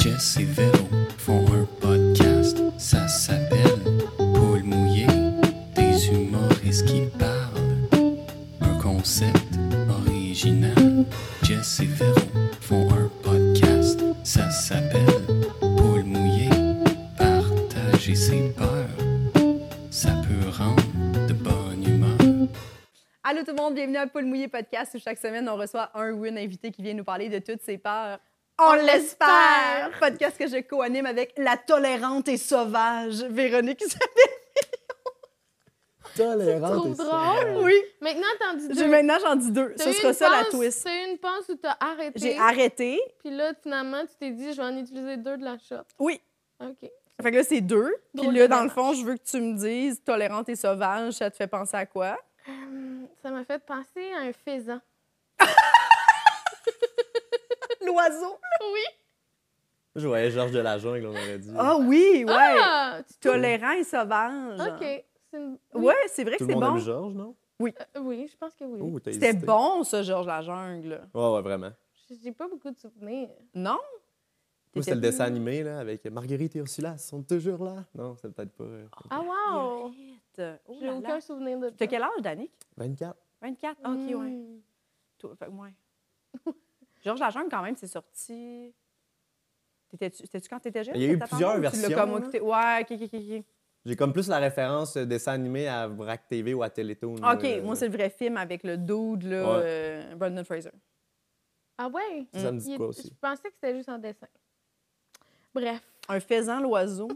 Jess et Véro font un podcast, ça s'appelle Paul mouillé, des humoristes qui parlent. Un concept original. Jess et Véro font un podcast, ça s'appelle Paul mouillé, partager ses peurs, ça peut rendre de bonne humeur. Allô tout le monde, bienvenue à Paul Mouillé Podcast où chaque semaine on reçoit un ou une invité qui vient nous parler de toutes ses peurs. On l'espère! Podcast que je co-anime avec la tolérante et sauvage Véronique Isabelle. Tolérante Trop et ça. drôle. Oui, Maintenant, t'en dis j'ai deux. maintenant j'en dis deux. T'as Ce sera ça la twist. Eu une passe où t'as arrêté. J'ai arrêté. Puis là, finalement, tu t'es dit, je vais en utiliser deux de la shot. Oui. OK. Fait que là c'est deux. Puis là dans le fond, je veux que tu me dises tolérante et sauvage, ça te fait penser à quoi? Hum, ça m'a fait penser à un faisan. L'oiseau. Oui. Je voyais Georges de la jungle, on aurait dit. Ah oui, ouais. Ah! Tolérant et sauvage. OK. C'est une- oui. Ouais, c'est vrai que Tout le c'est monde bon. aime Georges, non? Euh, oui, je pense que oui. Oh, t'as C'était bon ça, Georges la jungle. Ouais, ouais, vraiment. J'ai pas beaucoup de souvenirs. Non? Moi, c'était le dessin animé, là, avec Marguerite et Ursula, ils sont toujours là. Non, c'est peut-être pas. euh, Ah, wow! Oh J'ai aucun souvenir de T'as ça. quel âge, Danick? 24. 24? OK, ouais. Hum. Toi, fait que ouais. Georges Lajungle, quand même, c'est sorti. T'étais-tu c'était-tu quand t'étais jeune? Il y a eu plusieurs ou tu l'as versions, comme écouté? Ouais, OK, OK, OK. J'ai comme plus la référence euh, dessin animé à Brack TV ou à Télétoon. OK, euh, moi, c'est le vrai film avec le dude, là, Ouais. euh, Brendan Fraser. Ah ouais? Ça me dit quoi aussi? Je pensais que c'était juste en dessin. Bref. Un faisan, l'oiseau.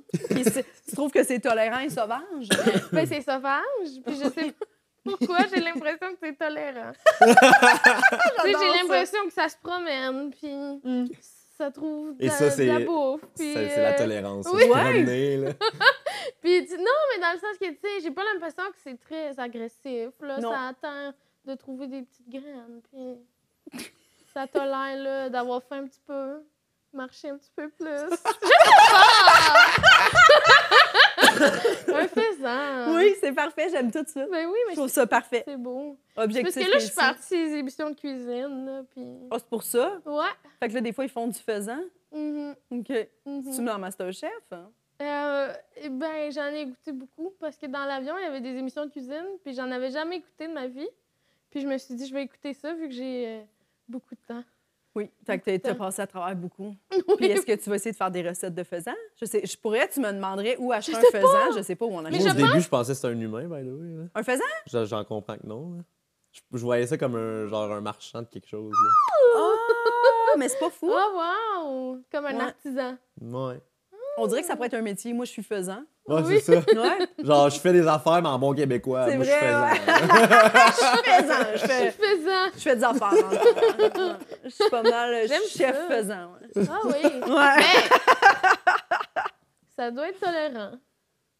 Tu trouves que c'est tolérant et sauvage? Ben, c'est sauvage, puis je sais pas pourquoi? J'ai l'impression que c'est tolérant. Tu sais, J'adore j'ai l'impression que ça se promène, puis Mm. ça trouve de, Et ça, de la c'est- bouffe. C'est Puis, c'est la euh, tolérance. oui. là. puis tu- non, mais dans le sens que, tu sais, j'ai pas l'impression que c'est très agressif. Là. Non. Ça attend de trouver des petites graines, puis ça tolère là, d'avoir faim un petit peu, marcher un petit peu plus. Je sais pas! un faisan. Oui, c'est parfait, j'aime tout ça. Ben oui, Je mais trouve ça parfait. c'est beau. Objectif Parce que là, je suis partie des émissions de cuisine, là, puis... Ah, c'est pour ça? Ouais. Fait que là, des fois, ils font du faisan. Mhm, OK. mhm. Tu dans Masterchef? hein? Euh, eh ben, j'en ai écouté beaucoup parce que dans l'avion, il y avait des émissions de cuisine, puis j'en avais jamais écouté de ma vie. Puis je me suis dit, je vais écouter ça vu que j'ai euh, beaucoup de temps. Oui. Fait que t'as- t'as Temps. passé à travers beaucoup. Puis est-ce que tu vas essayer de faire des recettes de faisan? Je sais, je pourrais, tu me demanderais où acheter un faisan. Je sais pas où on achète. Moi, au début, je pensais que c'était un humain, by the way. Un faisan? Je- J'en comprends que non. là. Je, je voyais ça comme un, genre un marchand de quelque chose. Là. Ah, mais c'est pas fou. Oh, wow! Comme un Ouais. artisan. Ouais. On dirait que ça pourrait être un métier. Moi, je suis faisan. Ouais, Oui. c'est ça. Ouais. Genre, je fais des affaires, mais en bon québécois. C'est Moi, vrai, je fais ouais. ça. Je suis faisan. Je Je suis fais, faisant. je fais des affaires. fond. Je suis pas mal J'aime chef ça. faisan. Ouais. Ah oui. Ouais. Ça doit être tolérant.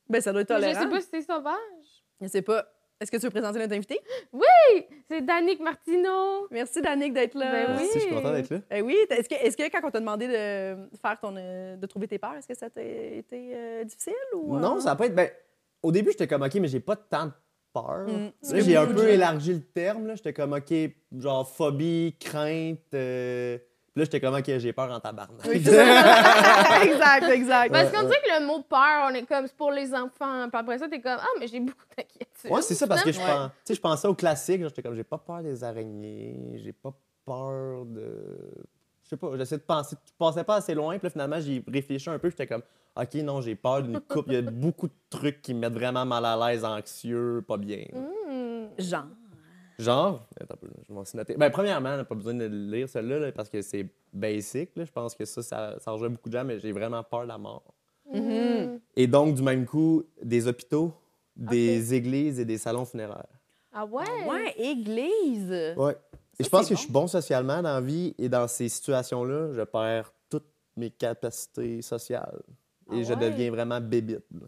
Ben, ça doit être Mais tolérant. je sais pas si c'est sauvage. Je sais pas. Est-ce que tu veux présenter notre invité? Oui! C'est Danick Martineau. Merci, Danick, d'être là. Ben Merci, je suis content d'être là. Eh oui, est-ce que, est-ce que quand on t'a demandé de faire ton, euh, de trouver tes peurs, est-ce que ça t'a été euh, difficile ou euh? Non, ça a pas été. Ben, au début, j'étais comme, OK, mais j'ai pas tant de peur. Mm. Là, j'ai un beaucoup peu élargi le terme. là. J'étais comme, OK, genre phobie, crainte. euh, là, j'étais comme, OK, j'ai peur en tabarnak. Oui, exact, exact. Parce qu'on dit que le mot peur, on est comme, c'est pour les enfants. Puis après ça, t'es comme, ah, mais j'ai beaucoup d'inquiétude. Ouais, c'est ça, parce que je, Ouais. pense, tu sais, je pensais au classique. genre, J'étais comme, j'ai pas peur des araignées, j'ai pas peur de. Je sais pas, j'essaie de penser. Je pensais pas assez loin, puis là, finalement, j'y réfléchi un peu. J'étais comme, OK, non, j'ai peur d'une coupe. Il y a beaucoup de trucs qui me mettent vraiment mal à l'aise, anxieux, pas bien. Hmm. Genre? Genre, attends je vais m'en aussi noter. Ben, premièrement, on n'a pas besoin de lire, celle-là, là, parce que c'est basic. là. Je pense que ça, ça, ça rejoint beaucoup de gens, mais j'ai vraiment peur de la mort. Hmm. Et donc, du même coup, des hôpitaux, des églises et des salons funéraires. Ah ouais? Ouais, église. Ouais. Et je pense que bon. je suis bon socialement dans la vie et dans ces situations-là, je perds toutes mes capacités sociales. Et Ah je deviens vraiment bébite. là.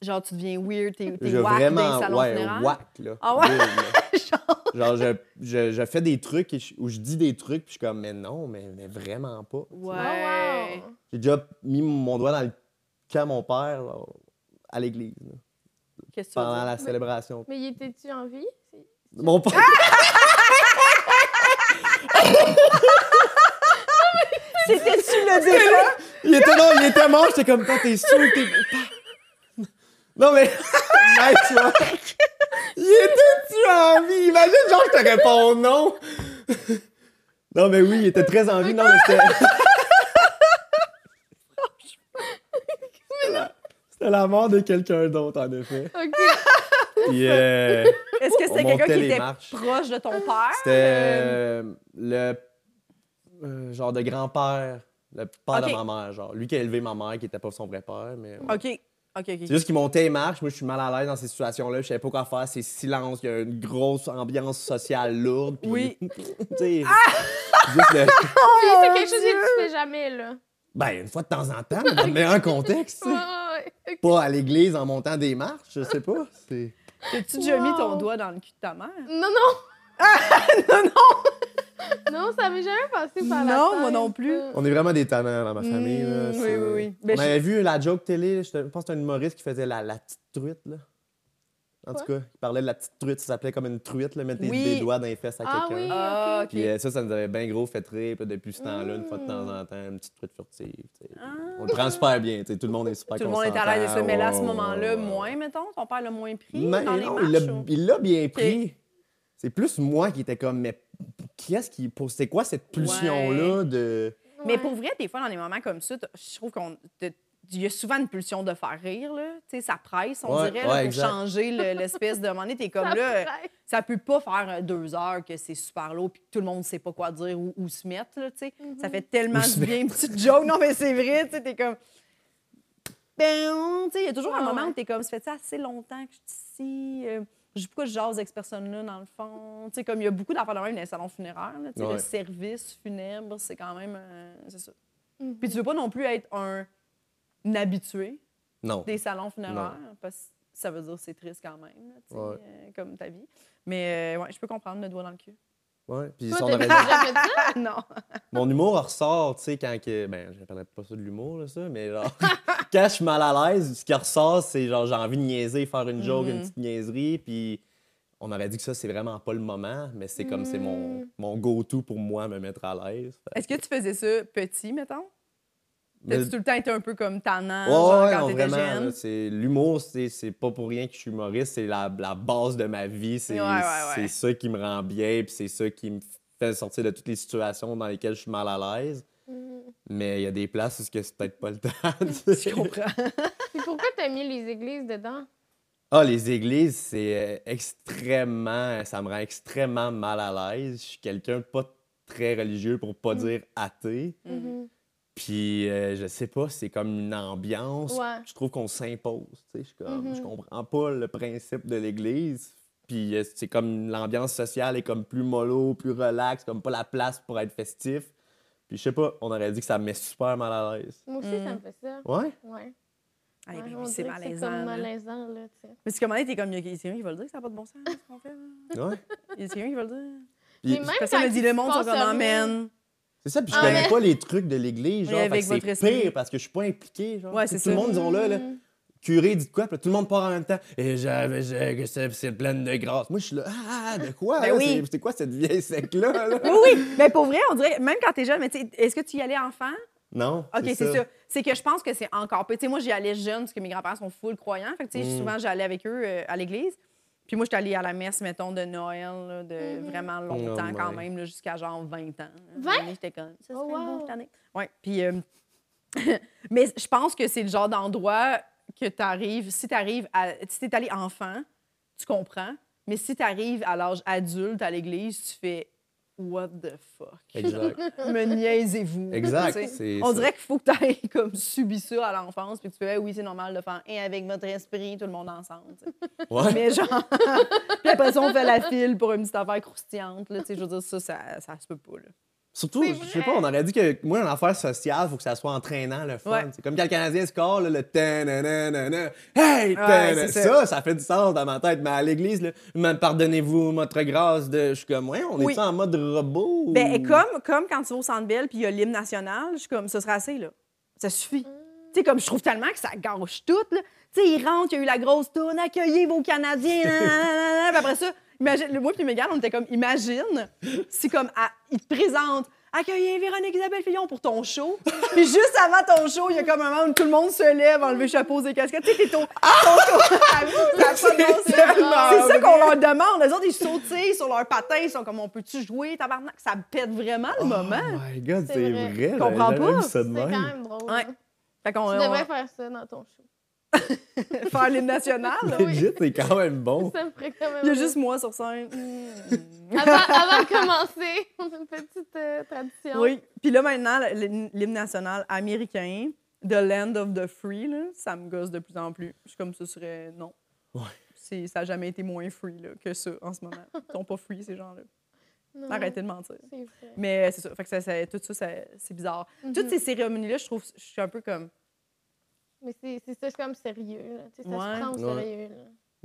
Genre, tu deviens weird, t'es, whack dans vraiment, les salons ouais, funéraires? whack, là. Ah ouais? Weird, là. Genre, Genre, je, je, je fais des trucs où je dis des trucs, puis je suis comme, mais non, mais, mais vraiment pas. ouais. Oh, wow. J'ai déjà mis mon doigt dans le cœur à mon père là, à l'église, Qu'est-ce que tu veux pendant dire? la célébration. Mais y étais-tu en vie? Mon père. C'était-tu le défunt? Il était non, il était mort, j'étais comme, toi, t'es sûr que t'es. Non, mais. nice work. Il était-tu en vie? Imagine, genre, je te réponds non. Non, mais oui, il était très en vie. Non, mais c'était. C'était la- C'était la mort de quelqu'un d'autre, en effet. OK. Euh, Est-ce que c'était quelqu'un qui était marches. proche de ton père? C'était euh, le euh, genre de grand-père, le père de ma mère, genre. Lui qui a élevé ma mère, qui était pas son vrai père, mais. ouais. OK. C'est juste qu'il montait les marches. Moi, je suis mal à l'aise dans ces situations-là. Je savais pas quoi faire. C'est silence. Il y a une grosse ambiance sociale lourde. puis- Oui. tu sais. juste le- Puis c'est quelque chose que tu fais jamais, là. Ben, une fois de temps en temps, mais dans le meilleur contexte. Pas à l'église en montant des marches, je sais pas. C'est. As-tu déjà mis ton doigt dans le cul de ta mère? Non, non. non, non! Non, ça m'est jamais passé par la Non, tête. moi non plus. On est vraiment des tannants dans ma famille. là. Mm, oui, oui, oui. Ben, On je- avait vu la joke télé, je pense que c'était un humoriste qui faisait la, la petite truite. Là. En tout Quoi? cas, il parlait de la petite truite, ça s'appelait comme une truite, là, mettre des- Oui. des doigts dans les fesses à Ah quelqu'un. oui, Ah, ok. ok. Puis euh, ça, ça nous avait bien gros fait rire. Puis depuis ce temps-là, une fois de temps en temps, une petite truite furtive. tu sais. Ah. On le prend super bien. tu sais, Tout le monde est super Tout le monde est à l'aise de ça, mais là, à ce moment-là, moins, mettons. Ton père l'a moins pris Mais dans les non, marches? il l'a- ou- il l'a bien pris. C'est plus moi qui était comme, mais qui est-ce qui. C'est quoi cette pulsion-là de. Mais pour vrai, des fois, dans des moments comme ça, je trouve qu'on. Il y a souvent une pulsion de faire rire, là. Tu sais, ça presse, on Ouais, dirait, ouais, là, pour changer le- l'espèce de moment. T'es comme Ça là, presse. ça peut pas faire euh, deux heures que c'est super lourd puis que tout le monde sait pas quoi dire ou, se mettre, là, tu sais. Ça fait tellement du bien, une petite joke. Non, mais c'est vrai, tu sais, t'es comme... Ben, tu sais, il y a toujours un moment ouais. où t'es comme, ça fait assez longtemps que je suis ici. Je sais pourquoi je jase avec cette personne-là, dans le fond. Tu sais, comme il y a beaucoup d'affaires de même dans les salons funéraires, là, tu sais, Ouais. le service funèbre, c'est quand même... euh, c'est ça. Mhm. Puis tu veux pas non plus être un, un habitué Non. des salons funéraires, parce que ça veut dire que c'est triste quand même, là, tu sais, Ouais. euh, comme ta vie. Mais euh, ouais, je peux comprendre le doigt dans le cul. Ouais. Puis Toi, si on ça? Ah non! Mon humour ressort, tu sais, quand que. Ben, je parlais pas ça de l'humour, là, ça, mais genre, quand je suis mal à l'aise, ce qui ressort, c'est genre, j'ai envie de niaiser, faire une joke, une Mhm. petite niaiserie, puis on aurait dit que ça, c'est vraiment pas le moment, mais c'est comme, c'est mon, Mhm. mon go-to pour moi, me mettre à l'aise. Est-ce que tu faisais ça petit, mettons? Mais- T'as-tu tout le temps été un peu comme tannant, Ouais, genre ouais, quand non, t'étais vraiment, jeune? c'est l'humour, c'est c'est pas pour rien que je suis humoriste, c'est la, la base de ma vie, c'est Ouais, ouais, ouais. c'est ça qui me rend bien, puis c'est ça qui me fait sortir de toutes les situations dans lesquelles je suis mal à l'aise. Mais il y a des places où c'est peut-être pas le temps. Je comprends. Puis pourquoi t'as mis les églises dedans? Ah, les églises, c'est euh, extrêmement. Ça me rend extrêmement mal à l'aise. Je suis quelqu'un de pas très religieux pour pas dire athée. Mhm. Puis, euh, je sais pas, c'est comme une ambiance. Ouais. Je trouve qu'on s'impose. tu sais. Je, suis comme, je comprends pas le principe de l'église. Puis, euh, c'est comme l'ambiance sociale est comme plus mollo, plus relax, comme pas la place pour être festif. Puis, je sais pas, on aurait dit que ça me met super mal à l'aise. Moi aussi, Mhm. ça me fait ça. Ouais? Ouais. Ah, Ouais, ben oui, c'est malaisant. comme là. malaisant, là, tu sais. Mais c'est comme, t'es comme, il y a quelqu'un qui va le dire que ça n'a pas de bon sens, ce qu'on fait. là? Ouais. Il y a quelqu'un qui va le dire. Puis, même Personne me dit le monde, sont comme, amen. C'est ça, puis je Ah, connais mais- pas les trucs de l'église, Oui, genre, votre c'est pire parce que je suis pas impliqué, genre. Ouais, c'est tout le monde disons là, là, Mhm. Curé dit quoi, puis tout le monde part en même temps. Et j'avais, j'ai- que c'est, c'est plein de grâce. Moi, je suis là, ah, de quoi? Ben oui. C'est, quoi cette vieille sec-là? là? Oui, oui. Mais pour vrai, on dirait, même quand t'es jeune, mais tu sais, est-ce que tu y allais enfant? Non. OK, c'est ça. C'est que je pense que c'est encore peu. Tu sais, moi, j'y allais jeune parce que mes grands-parents sont full croyants. Fait que, tu sais, Mm. souvent, j'allais avec eux euh, à l'église. Puis moi, j'étais allée à la messe, mettons, de Noël, là, de Mhm. vraiment longtemps Oh quand my. même, jusqu'à genre 20 ans. 20? J'étais comme, ça Oh, serait beau wow. cette année. Ouais. Puis, euh, mais je pense que c'est le genre d'endroit que tu arrives, si tu arrives à. Si tu es allé enfant, tu comprends. Mais si tu arrives à l'âge adulte à l'église, tu fais What the fuck? Exact. Me niaisez-vous. Exact. On ça. dirait qu'il faut que tu aies comme subi ça à l'enfance, puis que tu fais oui, c'est normal de faire et avec votre esprit, tout le monde ensemble. Ouais. Mais genre, puis après ça, on fait la file pour une petite affaire croustillante. Là, tu sais, je veux dire, ça, ça, ça se peut pas. Là. Surtout, je sais pas, on aurait dit que moi, une affaire sociale, il faut que ça soit entraînant, le fun. Ouais. C'est comme quand le Canadien score, là, le ta-na-na-na-na. Hey! Ouais, ça. ça, fait du sens dans ma tête. Mais à l'église, pardonnez-vous votre grâce de. Je suis comme, ouais, on Oui. est en mode robot? ou- Ben, comme, comme quand tu vas au Centre Bell puis il y a l'hymne national, je suis comme, ce sera assez, là. Ça suffit. Tu sais, comme je trouve tellement que ça gâche tout, là. Tu sais, il rentre, il y a eu la grosse tourne, accueillez vos Canadiens. Puis après ça, imagine, le moi puis Mégane, on était comme, imagine si comme, à- il te présente accueillez Véronique Isabelle Fillon pour ton show. Puis juste avant ton show, il y a comme un moment où tout le monde se lève, enlever chapeaux et casquettes. Tu sais, t'es au. ton. Ah, ça a pas de bon sens. tellement C'est ça qu'on leur demande. Les autres, ils sautillent sur leur patin. Ils sont comme, on peut-tu jouer, tabarnak? Ça pète vraiment le moment. Oh my god, C'est vrai. vrai. Je comprends pas. C'est quand même. drôle. Ouais. Fait qu'on Tu on- devrais faire ça dans ton show. faire l'hymne national. là. Legit, c'est quand même bon. Ça me ferait quand même. Il y a juste moi sur scène. Avant, avant de commencer, on a une petite euh, tradition. Oui. Puis là, maintenant, l'hymne national américain, The Land of the Free, là, ça me gosse de plus en plus. Je suis comme ce serait non. Ouais. C'est- Ça n'a jamais été moins free là, que ça en ce moment. Ils sont pas free, ces gens-là. Non, Arrêtez de mentir. C'est vrai. Mais c'est ça. Fait que ça, ça- tout ça, ça- c'est bizarre. Toutes ces cérémonies-là, je trouve, je suis un peu comme. Mais c'est c'est ça, c'est comme sérieux. Là. Tu sais, ça Ouais. se prend au Ouais. sérieux.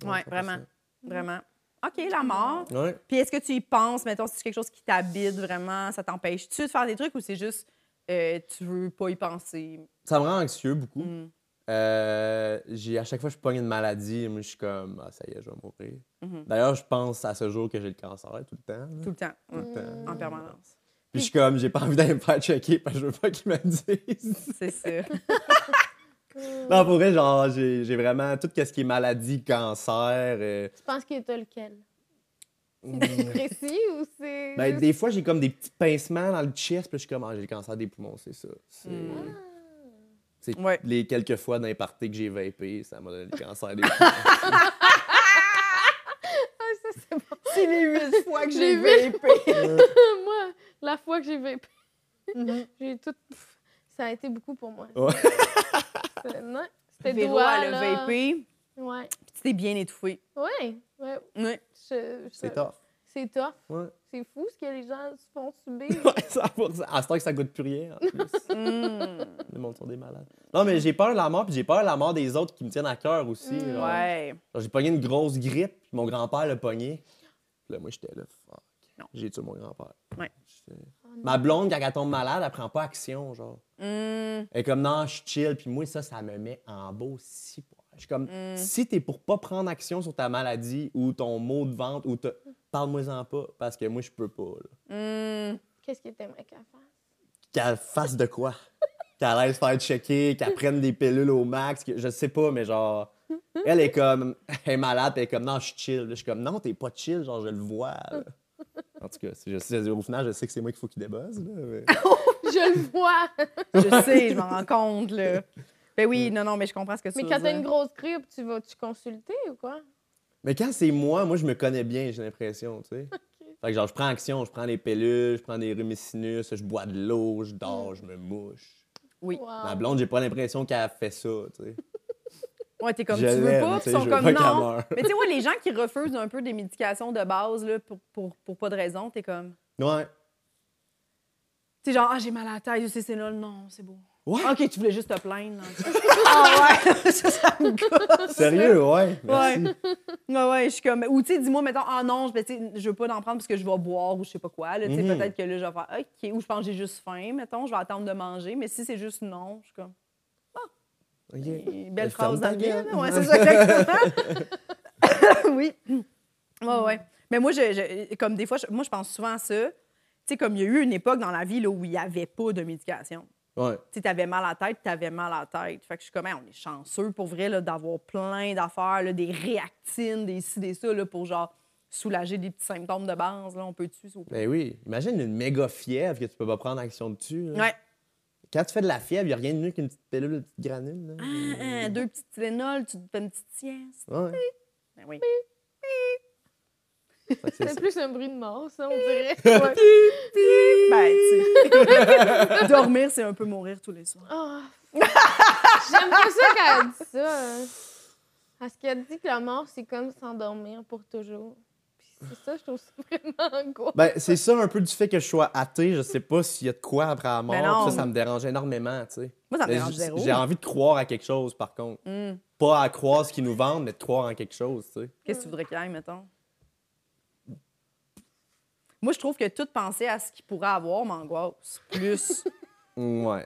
Là. Ouais, vraiment. Vraiment. OK, la mort. Ouais. Puis est-ce que tu y penses, mettons, si c'est quelque chose qui t'habite vraiment, ça t'empêche-tu de faire des trucs ou c'est juste euh, tu veux pas y penser? Ça me rend anxieux beaucoup. Mm. Euh, j'ai, à chaque fois que je pogne une maladie, moi, je suis comme, ah, ça y est, je vais mourir. Mhm. D'ailleurs, je pense à ce jour que j'ai le cancer tout le temps. là. Tout le temps. Ouais. Tout le temps. En permanence. Puis je suis comme, j'ai pas envie d'aller me faire checker parce que je veux pas qu'ils me disent. C'est ça. non, pour vrai, genre, j'ai, j'ai vraiment tout ce qui est maladie, cancer. euh, Tu penses que t'as lequel? mm. Précis ou c'est. ben, juste- des fois, j'ai comme des petits pincements dans le chest, puis je suis comme, ah, j'ai le cancer des poumons, c'est ça. C'est, Mm. c'est Ouais. les quelques fois d'un party que j'ai vapé, ça m'a donné le cancer des poumons. Ah, ça, c'est bon. C'est les huit fois que j'ai Les vapé. moi, la fois que j'ai vapé, Mhm. j'ai tout. Ça a été beaucoup pour moi. Ouais. C'était- doigt, elle a vapé, Ouais. puis tu t'es bien étouffé. Ouais. ouais. Ouais. C'est tough. C'est tough. Ouais. C'est fou ce que les gens se font subir. Ouais, 100%. À ce temps que ça goûte plus rien, en plus. Mm. Le monde sont des malades. Non, mais j'ai peur de la mort, puis j'ai peur de la mort des autres qui me tiennent à cœur aussi. Mm. genre. Ouais. J'ai pogné une grosse grippe, puis mon grand-père l'a pogné. Puis là, moi, j'étais là, fuck. Non. J'ai tué mon grand-père. Ouais. Oh. Ma blonde, quand elle tombe malade, elle prend pas action, genre. Mm. Elle est comme, non, je suis chill, puis moi, ça, ça me met en beau si poids. Je suis comme, Mm. si t'es pour pas prendre action sur ta maladie ou ton mot de vente, ou t'as- parle-moi-en pas, parce que moi, je peux pas. Mm. Qu'est-ce que t'aimerais qu'elle fasse? Qu'elle fasse de quoi? Qu'elle aille se faire checker, qu'elle prenne des pilules au max, que- je sais pas, mais genre, elle est comme, elle est malade, elle est comme, non, je suis chill. Là, Je suis comme, non, t'es pas chill, genre, je le vois. là. En tout cas, je sais, au final, je sais que c'est moi qu'il faut qu'il débosse. Là, mais- Je le vois! Je sais, je m'en rends compte, là. Ben oui, non, non, mais je comprends ce que tu Mais veux quand t'as une grosse grippe, tu vas-tu consulter ou quoi? mais quand c'est moi, moi, je me connais bien, j'ai l'impression, tu sais. Fait que genre, je prends action, je prends des pilules, je prends des rumicinus, je bois de l'eau, je dors, je me mouche. Oui. Wow. Ma blonde, j'ai pas l'impression qu'elle fait ça, tu sais. Ouais, t'es comme Je tu veux pas, ils sont comme pas non. Mais tu sais, ouais, les gens qui refusent un peu des médications de base là, pour, pour, pour pas de raison, t'es comme. Ouais. Tu sais, genre, ah, j'ai mal à la tête, c'est là, non, c'est beau. Ouais. Ok, tu voulais juste te plaindre. ah ouais, ça, ça me gosse. Sérieux, ouais. Ouais. Merci. Ouais, ouais, je suis comme. Ou tu sais, dis-moi, mettons, ah non, je, je veux pas d'en prendre parce que je vais boire ou je sais pas quoi. Là, tu sais, Mhm. Peut-être que là, je vais faire, OK. Ou je pense que j'ai juste faim, mettons, je vais attendre de manger. Mais si c'est juste non, je suis comme. Ok. Eh, Belle phrase là. Ouais, c'est ça, exactement. oui. Ouais, ouais. Mais moi, je, je- comme des fois, je- moi, je pense souvent à ça. Tu sais, comme il y a eu une époque dans la vie là, où il n'y avait pas de médication. Ouais. Tu sais, t'avais mal à la tête, t'avais mal à la tête. Fait que je suis comme, Hey, on est chanceux pour vrai d'avoir plein d'affaires, des réactines, des ci, des ça, là, pour genre soulager des petits symptômes de base. Là, on peut plaît? Ben oui. Imagine une méga fièvre que tu peux pas prendre action dessus. là. Ouais. Quand tu fais de la fièvre, il n'y a rien de mieux qu'une petite pilule, une petite granule. là. Ah, ah, deux petites Tylenol, tu te fais une petite sieste. Ouais. Ben oui. Que c'est plus un bruit de mort, ça, on dirait. Ouais. ben, tu sais. Dormir, c'est un peu mourir tous les soirs. Ah. J'aime pas ça quand elle dit ça. Parce qu'elle dit que la mort, c'est comme s'endormir pour toujours. Puis c'est ça, je trouve ça vraiment angoissant. Ben, c'est ça un peu du fait que je sois athée. Je sais pas s'il y a de quoi après la mort. Ben puis ça, ça me dérange énormément, tu sais. Moi, ça me Mais dérange zéro. J'ai envie de croire à quelque chose, par contre. Hum. Pas à croire ce qu'ils nous vendent, mais de croire en quelque chose, tu sais. Qu'est-ce que tu voudrais qu'il y ait, mettons? Moi, je trouve que toute pensée à ce qu'il pourrait avoir m'angoisse plus. Ouais.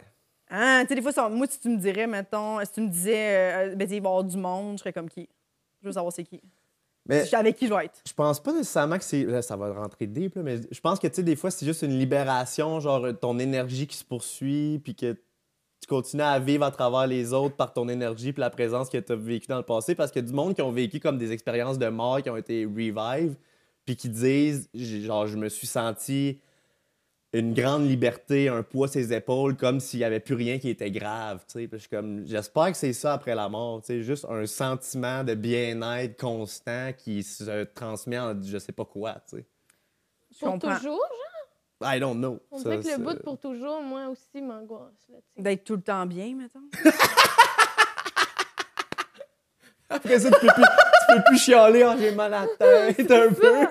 Hein? Tu sais, des fois, ça- moi, si tu me dirais, mettons, si tu me disais, euh, ben, il va y avoir du monde, je serais comme qui? Je veux savoir c'est qui. Mais Je avec qui je vais être. je pense pas nécessairement que c'est. Là, ça va rentrer deep, là, mais je pense que, tu sais, des fois, c'est juste une libération, genre ton énergie qui se poursuit, puis que tu continues à vivre à travers les autres par ton énergie, puis la présence que tu as vécue dans le passé, parce qu'il y a du monde qui ont vécu comme des expériences de mort qui ont été revive, puis qui disent, genre, je me suis senti une grande liberté, un poids sur ses épaules, comme s'il n'y avait plus rien qui était grave. j'espère que c'est ça après la mort. tu sais, Juste un sentiment de bien-être constant qui se transmet en je sais pas quoi. tu sais. Je Pour toujours, I don't know. on Ça, dirait que le bout pour toujours, moi aussi, m'angoisse. D'être tout le temps bien, mettons. Après ça, tu peux plus, tu peux plus chialer, Ah, j'ai mal à la tête un peu.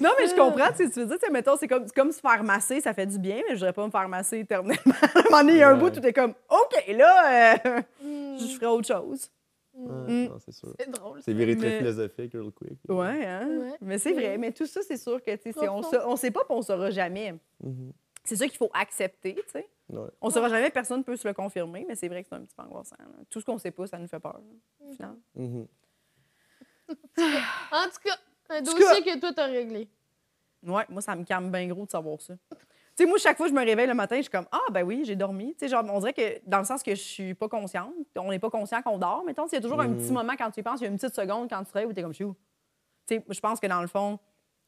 Non, mais je comprends ce que tu veux dire. Tu mettons, c'est comme, se faire masser, ça fait du bien, mais je voudrais pas me faire masser éternellement. à un moment donné, il y a un bout, tout est comme, OK, là, euh, Hmm, je ferai autre chose. Ouais, non, c'est sûr. C'est drôle. C'est viré très Mais- philosophique, real quick. Ouais, hein? Ouais. Mais c'est vrai. Mais tout ça, c'est sûr que, tu sais, on, on sait pas, on saura jamais. Mhm. C'est ça qu'il faut accepter, tu sais. Ouais. On saura jamais, personne ne peut se le confirmer, mais c'est vrai que c'est un petit peu angoissant. là. Tout ce qu'on sait pas, ça nous fait peur, là, au final. Mhm. En tout cas, un tout dossier que toi, t'as réglé. Ouais, moi, ça me calme bien gros de savoir ça. Tu sais, moi, chaque fois que je me réveille le matin, je suis comme Ah, ben oui, j'ai dormi. Tu sais, genre, on dirait que dans le sens que je suis pas consciente, on n'est pas conscient qu'on dort. Mettons, il y a toujours un Mhm. petit moment quand tu y penses, il y a une petite seconde quand tu te réveilles où tu es comme je suis où? Tu sais, je pense que dans le fond,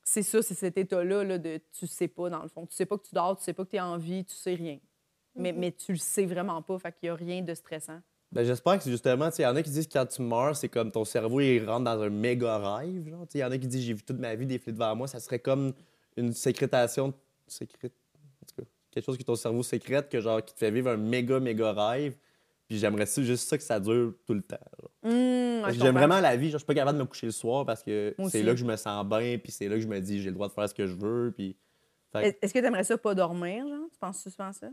c'est ça, c'est cet état-là là, de tu sais pas, dans le fond. Tu sais pas que tu dors, tu sais pas que tu es en vie, tu sais rien. Mais, mais tu le sais vraiment pas, fait qu'il y a rien de stressant. Ben, j'espère que c'est justement, tu sais, il y en a qui disent que quand tu meurs, c'est comme ton cerveau, il rentre dans un méga rêve. Il y en a qui disent, j'ai vu toute ma vie défiler devant moi. Ça serait comme une sécrétation, sécrète, en tout cas, quelque chose que ton cerveau sécrète, que genre, qui te fait vivre un méga, méga rêve. Puis j'aimerais juste ça que ça dure tout le temps. que J'aime vraiment la vie. Genre, je suis pas capable de me coucher le soir parce que c'est là que je me sens bien, puis c'est là que je me dis, j'ai le droit de faire ce que je veux. Puis... Est-ce que tu aimerais ça pas dormir, genre? Tu penses souvent à ça?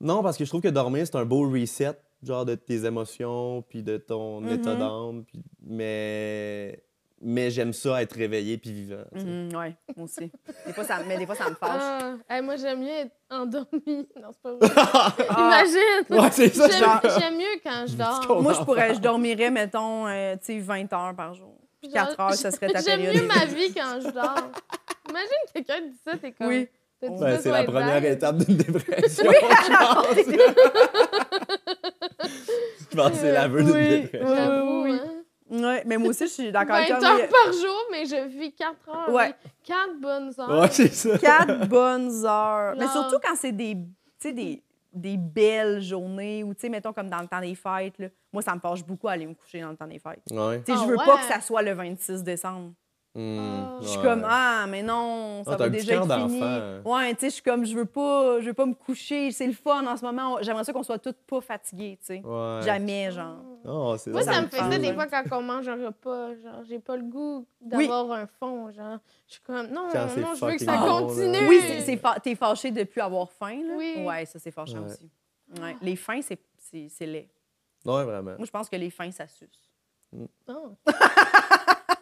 Non, parce que je trouve que dormir, c'est un beau reset, genre de tes émotions, puis de ton Mhm. état d'âme. puis- Mais, mais j'aime ça être réveillé puis vivant. Mhm, ouais, moi aussi. Des fois, ça, mais des fois, ça me fâche. Ah, hey, moi, j'aime mieux être endormie. Non, c'est pas vrai. Ah. Imagine! Ouais, c'est ça. J'aime j'aime mieux quand je dors. Moi, je pourrais, je dormirais, mettons, euh, tu sais, 20 heures par jour. Puis 4 Genre, heures, ça serait ta J'aime période. mieux ma vie quand je dors. Imagine quelqu'un dit ça, t'es comme. Oui. T'as-tu Ouais, c'est la première étape d'une dépression. je pense. Je pense que c'est l'aveu d'une Oui. dépression. J'avoue, Oui, hein. Ouais, mais moi aussi, je suis d'accord 20 avec heures par jour, mais je vis 4 heures. Ouais. 4 bonnes heures. Ouais, c'est ça. 4 bonnes heures. Mais surtout quand c'est des, tu sais, des, des belles journées ou, tu sais, mettons, comme dans le temps des fêtes. là. Moi, ça me fâche beaucoup à aller me coucher dans le temps des fêtes. Ouais. Tu sais, Ah je veux ouais? pas que ça soit le 26 décembre. Hmm, Je suis ouais. comme ah mais non ça Ah, t'as va un petit déjà être fini. d'enfant. Ouais, tu sais je suis comme je veux pas je veux pas me coucher, c'est le fun en ce moment. J'aimerais ça qu'on soit toutes pas fatiguées, tu sais. Ouais. Jamais genre. Oh, c'est Moi, ça, me fait ça des ça. fois quand on mange un repas. Genre, j'ai pas le goût d'avoir un fond. Genre, je suis comme, non, Quand non, je veux que ça bon, continue. Oui, c'est- fa- t'es fâché de plus avoir faim là. Oui. Ouais, ça c'est fâchant Ouais. aussi. Ouais, les fins c'est c'est laid. Ouais, vraiment. Moi je pense que les fins ça suce. Non.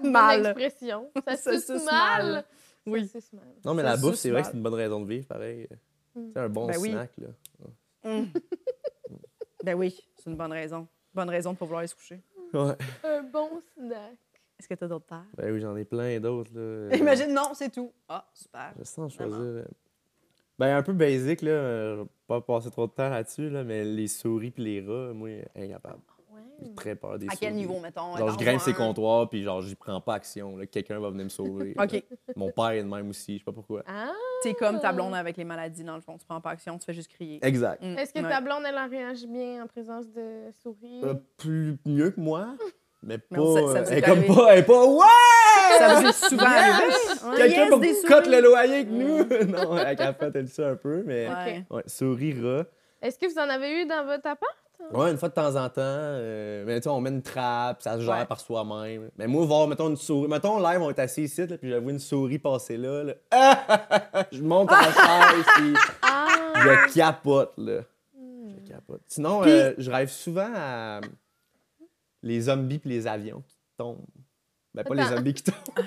Mal. Bonne expression. Ça, Ça suce mal. mal. Oui. Ça mal. Non, mais Ça la bouffe, c'est vrai que c'est une bonne raison de vivre, pareil. Mm. C'est un bon Ben oui. snack, là. Mm. ben oui, c'est une bonne raison. Bonne raison de pas vouloir aller se coucher. Ouais. Un bon snack. Est-ce que t'as d'autres terres? Ben oui, j'en ai plein d'autres, là. Imagine, non, c'est tout. Ah, super. Je sens choisir. euh, Ben, un peu basique, là. euh, Je vais pas passer trop de temps là-dessus, là, mais les souris puis les rats, moi, incapable. J'ai très peur des À souris. quel niveau, mettons? Genre, je grimpe un- comptoirs, puis genre, j'y prends pas action. là. Quelqu'un va venir me sauver. OK. Mon père est de même aussi, je sais pas pourquoi. Ah! T'es comme ta blonde avec les maladies, dans le fond. Tu prends pas action, tu fais juste crier. Exact. Mm, Est-ce que ouais. ta blonde, elle en réagit bien en présence de souris? Euh, plus mieux que moi, mais pas. Mais on sait- ça euh, vous elle est comme arrivé. pas. Elle est pas. Ouais! Ça vous est souvent arrivé? Ouais, Quelqu'un yes, pour des cote souris. le loyer avec nous! non, elle capote, elle ça un peu, mais. Ouais. Ouais, souris, rat. Est-ce que vous en avez eu dans votre appart? Ouais, une fois de temps en temps. euh, mais tu sais, on met une trappe, ça se gère Ouais. par soi-même. Mais moi, voir, mettons, une souris. Mettons, live, on est assis ici, là, puis je vois une souris passer là. là. Ah! je monte en chaise, puis Ah! je capote, là. Hmm. Je capote. Sinon, Puis- euh, je rêve souvent à les zombies puis les avions qui tombent. Ben, pas les zombies qui tombent.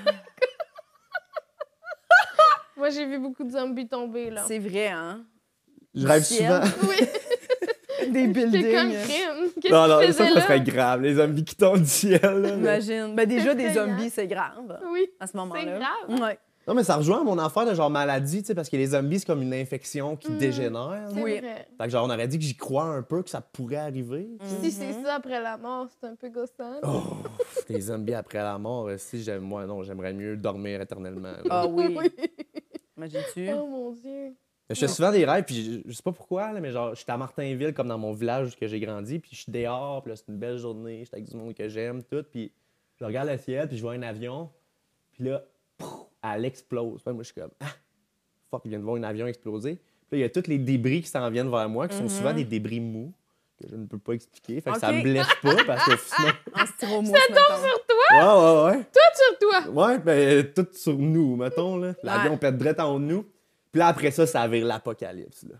Moi, j'ai vu beaucoup de zombies tomber, là. C'est vrai, hein? Je rêve souvent. Oui! Des J'étais comme buildings. crime. Non, non, ça, ça serait grave. Les zombies qui tombent du ciel. là. Imagine. Ben, déjà, des zombies, c'est grave Oui. à ce moment-là. grave. Ouais. Non, mais ça rejoint mon affaire de genre maladie, tu sais, parce que les zombies, c'est comme une infection qui Mm. dégénère. C'est Oui. vrai. Fait que genre, on aurait dit que j'y crois un peu, que ça pourrait arriver. Si c'est ça après la mort, c'est un peu gossant. Oh, les zombies après la mort, euh, si j'aime, moi, non, j'aimerais mieux dormir éternellement. Ah oui. Oui. Imagines-tu? Oh mon Dieu. Je fais souvent des rêves, puis je, je sais pas pourquoi, là, mais genre, j'étais à Martinville, comme dans mon village où j'ai grandi, puis je suis dehors, puis là, c'est une belle journée, j'étais avec du monde que j'aime, tout, puis je regarde le ciel, puis je vois un avion, puis là, pouf, elle explose. Puis moi, je suis comme, ah, fuck, je viens de voir un avion exploser. Puis là, il y a tous les débris qui s'en viennent vers moi, qui sont souvent des débris mous, que je ne peux pas expliquer. Fait que ça me blesse pas, parce que sinon. En styromousse, mettons. Sur toi, Ouais, ouais, ouais. sur toi? Ouais, ben, tout sur nous, mettons, là. L'avion Ouais. pète direct en nous. Puis là, après ça, ça vire l'apocalypse, là.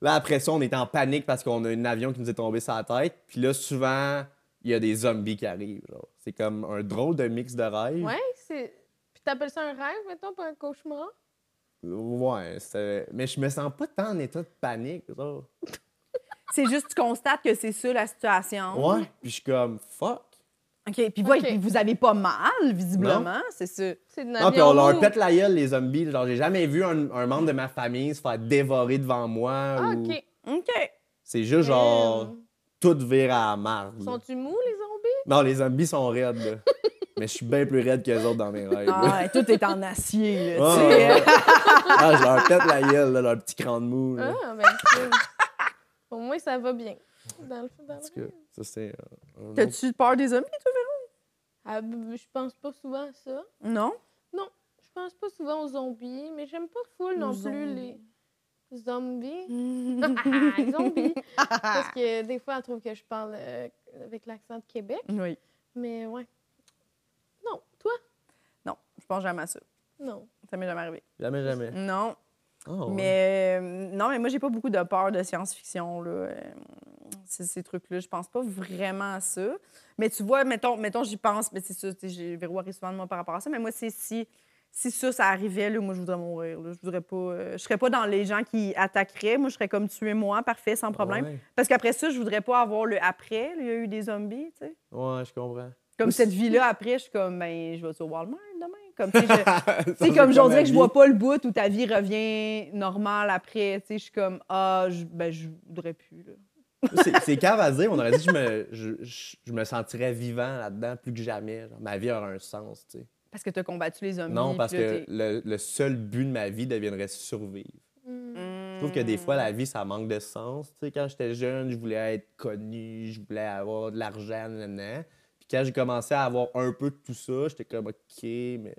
Là, après ça, on est en panique parce qu'on a un avion qui nous est tombé sur la tête. Puis là, souvent, il y a des zombies qui arrivent, genre. C'est comme un drôle de mix de rêves. Ouais, c'est. Puis t'appelles ça un rêve, mettons, pas un cauchemar? Ouais, c'est... Mais je me sens pas tant en état de panique, genre. C'est juste, tu constates que c'est ça la situation. Ouais. Puis je suis comme, fuck. OK. Puis, ouais, Ok. puis vous avez pas mal, visiblement. C'est ça. C'est de Non, puis on leur pète la gueule, les zombies. Genre, j'ai jamais vu un, un membre de ma famille se faire dévorer devant moi. Ah, ou- OK. OK. C'est juste genre, tout vire à la marde. Sont-tu mous, les zombies? Non, les zombies sont raides, là. Mais je suis bien plus raide que les autres dans mes rêves. là. Ah, ouais, tout est en acier, là, Ouais, tu sais. ouais, ouais. Ah, je leur pète la gueule, là, leur petit cran de mou. là. Ah, ben, c'est- Au moins, ça va bien. Dans le, dans le En tout cas, rêve. Ça, c'est. euh, T'as-tu peur des zombies, toi, Ah, b- b- je pense pas souvent à ça. Véro? Non? Je pense pas souvent aux zombies, mais j'aime pas full non plus zombies. les zombies. zombies. Parce que des fois, elle trouve que je parle euh, avec l'accent de Québec. oui. Mais ouais. Non, toi? Non, je pense jamais à ça. Non. Ça m'est jamais arrivé. Jamais, jamais. Non. Ah, ouais. Mais euh, non, mais moi, j'ai pas beaucoup de peur de science-fiction. là. Ces, ces trucs-là, je pense pas vraiment à ça. Mais tu vois, mettons, mettons j'y pense, mais c'est ça, j'ai arrive souvent de moi par rapport à ça. Mais moi, c'est si, si ça, ça arrivait, là, moi, je voudrais mourir. là. Je voudrais pas. euh, je serais pas dans les gens qui attaqueraient. Moi, je serais comme tuer-moi, parfait, sans problème. Ouais, Parce qu'après ça, je voudrais pas avoir le après. là, Il y a eu des zombies, tu sais. ouais je comprends. Comme cette vie-là, après, je suis comme, ben, je vais au Walmart demain. Comme, tu sais, je- comme j'en dirais que je vois pas le bout où ta vie revient normale après. Tu sais, je suis comme, ah, je, ben, je voudrais plus. Là. C'est cave à dire. On aurait dit que je me, je, je- je me sentirais vivant là-dedans plus que jamais. Genre, ma vie aurait un sens, tu sais. Parce que tu as combattu les zombies. Non, parce que le, le seul but de ma vie deviendrait survivre. Hmm. Je trouve que des fois, la vie, ça manque de sens. Tu sais, quand j'étais jeune, je voulais être connu, je voulais avoir de l'argent, nanana. Puis quand j'ai commencé à avoir un peu de tout ça, j'étais comme, OK, mais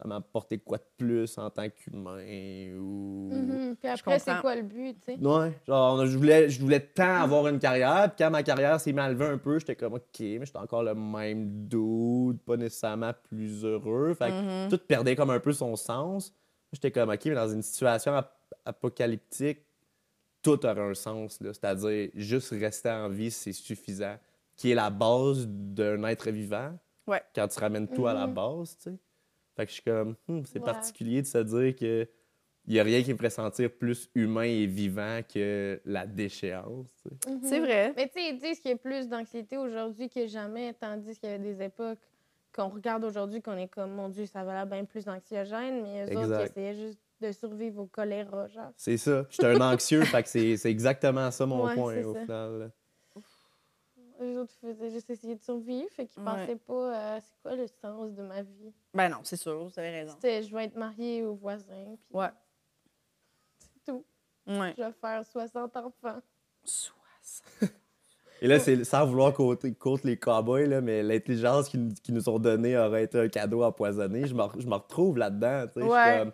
ça m'a apporté quoi de plus en tant qu'humain ou... Mhm. Puis après, c'est quoi le but, tu sais? Ouais, genre, je voulais, je voulais tant avoir une carrière, puis quand ma carrière s'est mal levée un peu, j'étais comme, OK, mais j'étais encore le même dude, pas nécessairement plus heureux. Fait que Mhm. tout perdait comme un peu son sens. J'étais comme, OK, mais dans une situation ap- apocalyptique, tout aurait un sens, là. C'est-à-dire, juste rester en vie, c'est suffisant. Qui est la base d'un être vivant. Ouais. Quand tu ramènes tout à la Mhm. base, tu sais. Fait que je suis comme, Hmm, c'est Ouais. particulier de se dire que il n'y a rien qui me ferait sentir plus humain et vivant que la déchéance. Mhm. C'est vrai. Mais tu sais, ils disent qu'il y a plus d'anxiété aujourd'hui que jamais, tandis qu'il y avait des époques qu'on regarde aujourd'hui qu'on est comme, mon Dieu, ça va l'air bien plus anxiogène, mais eux autres, Exact. ils essayaient juste de survivre au choléra, genre. C'est ça. J'étais un anxieux, fait que c'est c'est exactement ça mon Ouais, point au ça. final. Eux autres faisaient juste essayer de survivre, fait qu'ils Ouais. pensaient pas à c'est quoi le sens de ma vie? Ben non, c'est sûr, vous avez raison. C'était je vais être mariée au voisin, puis Ouais. c'est tout. Ouais. Je vais faire 60 enfants. Soixante. Et là, c'est sans vouloir côté- contre les cowboys, là, mais l'intelligence qu'ils nous- ont donnée aurait été un cadeau empoisonné. Je me, re- je me retrouve là-dedans. Je suis Ouais. comme-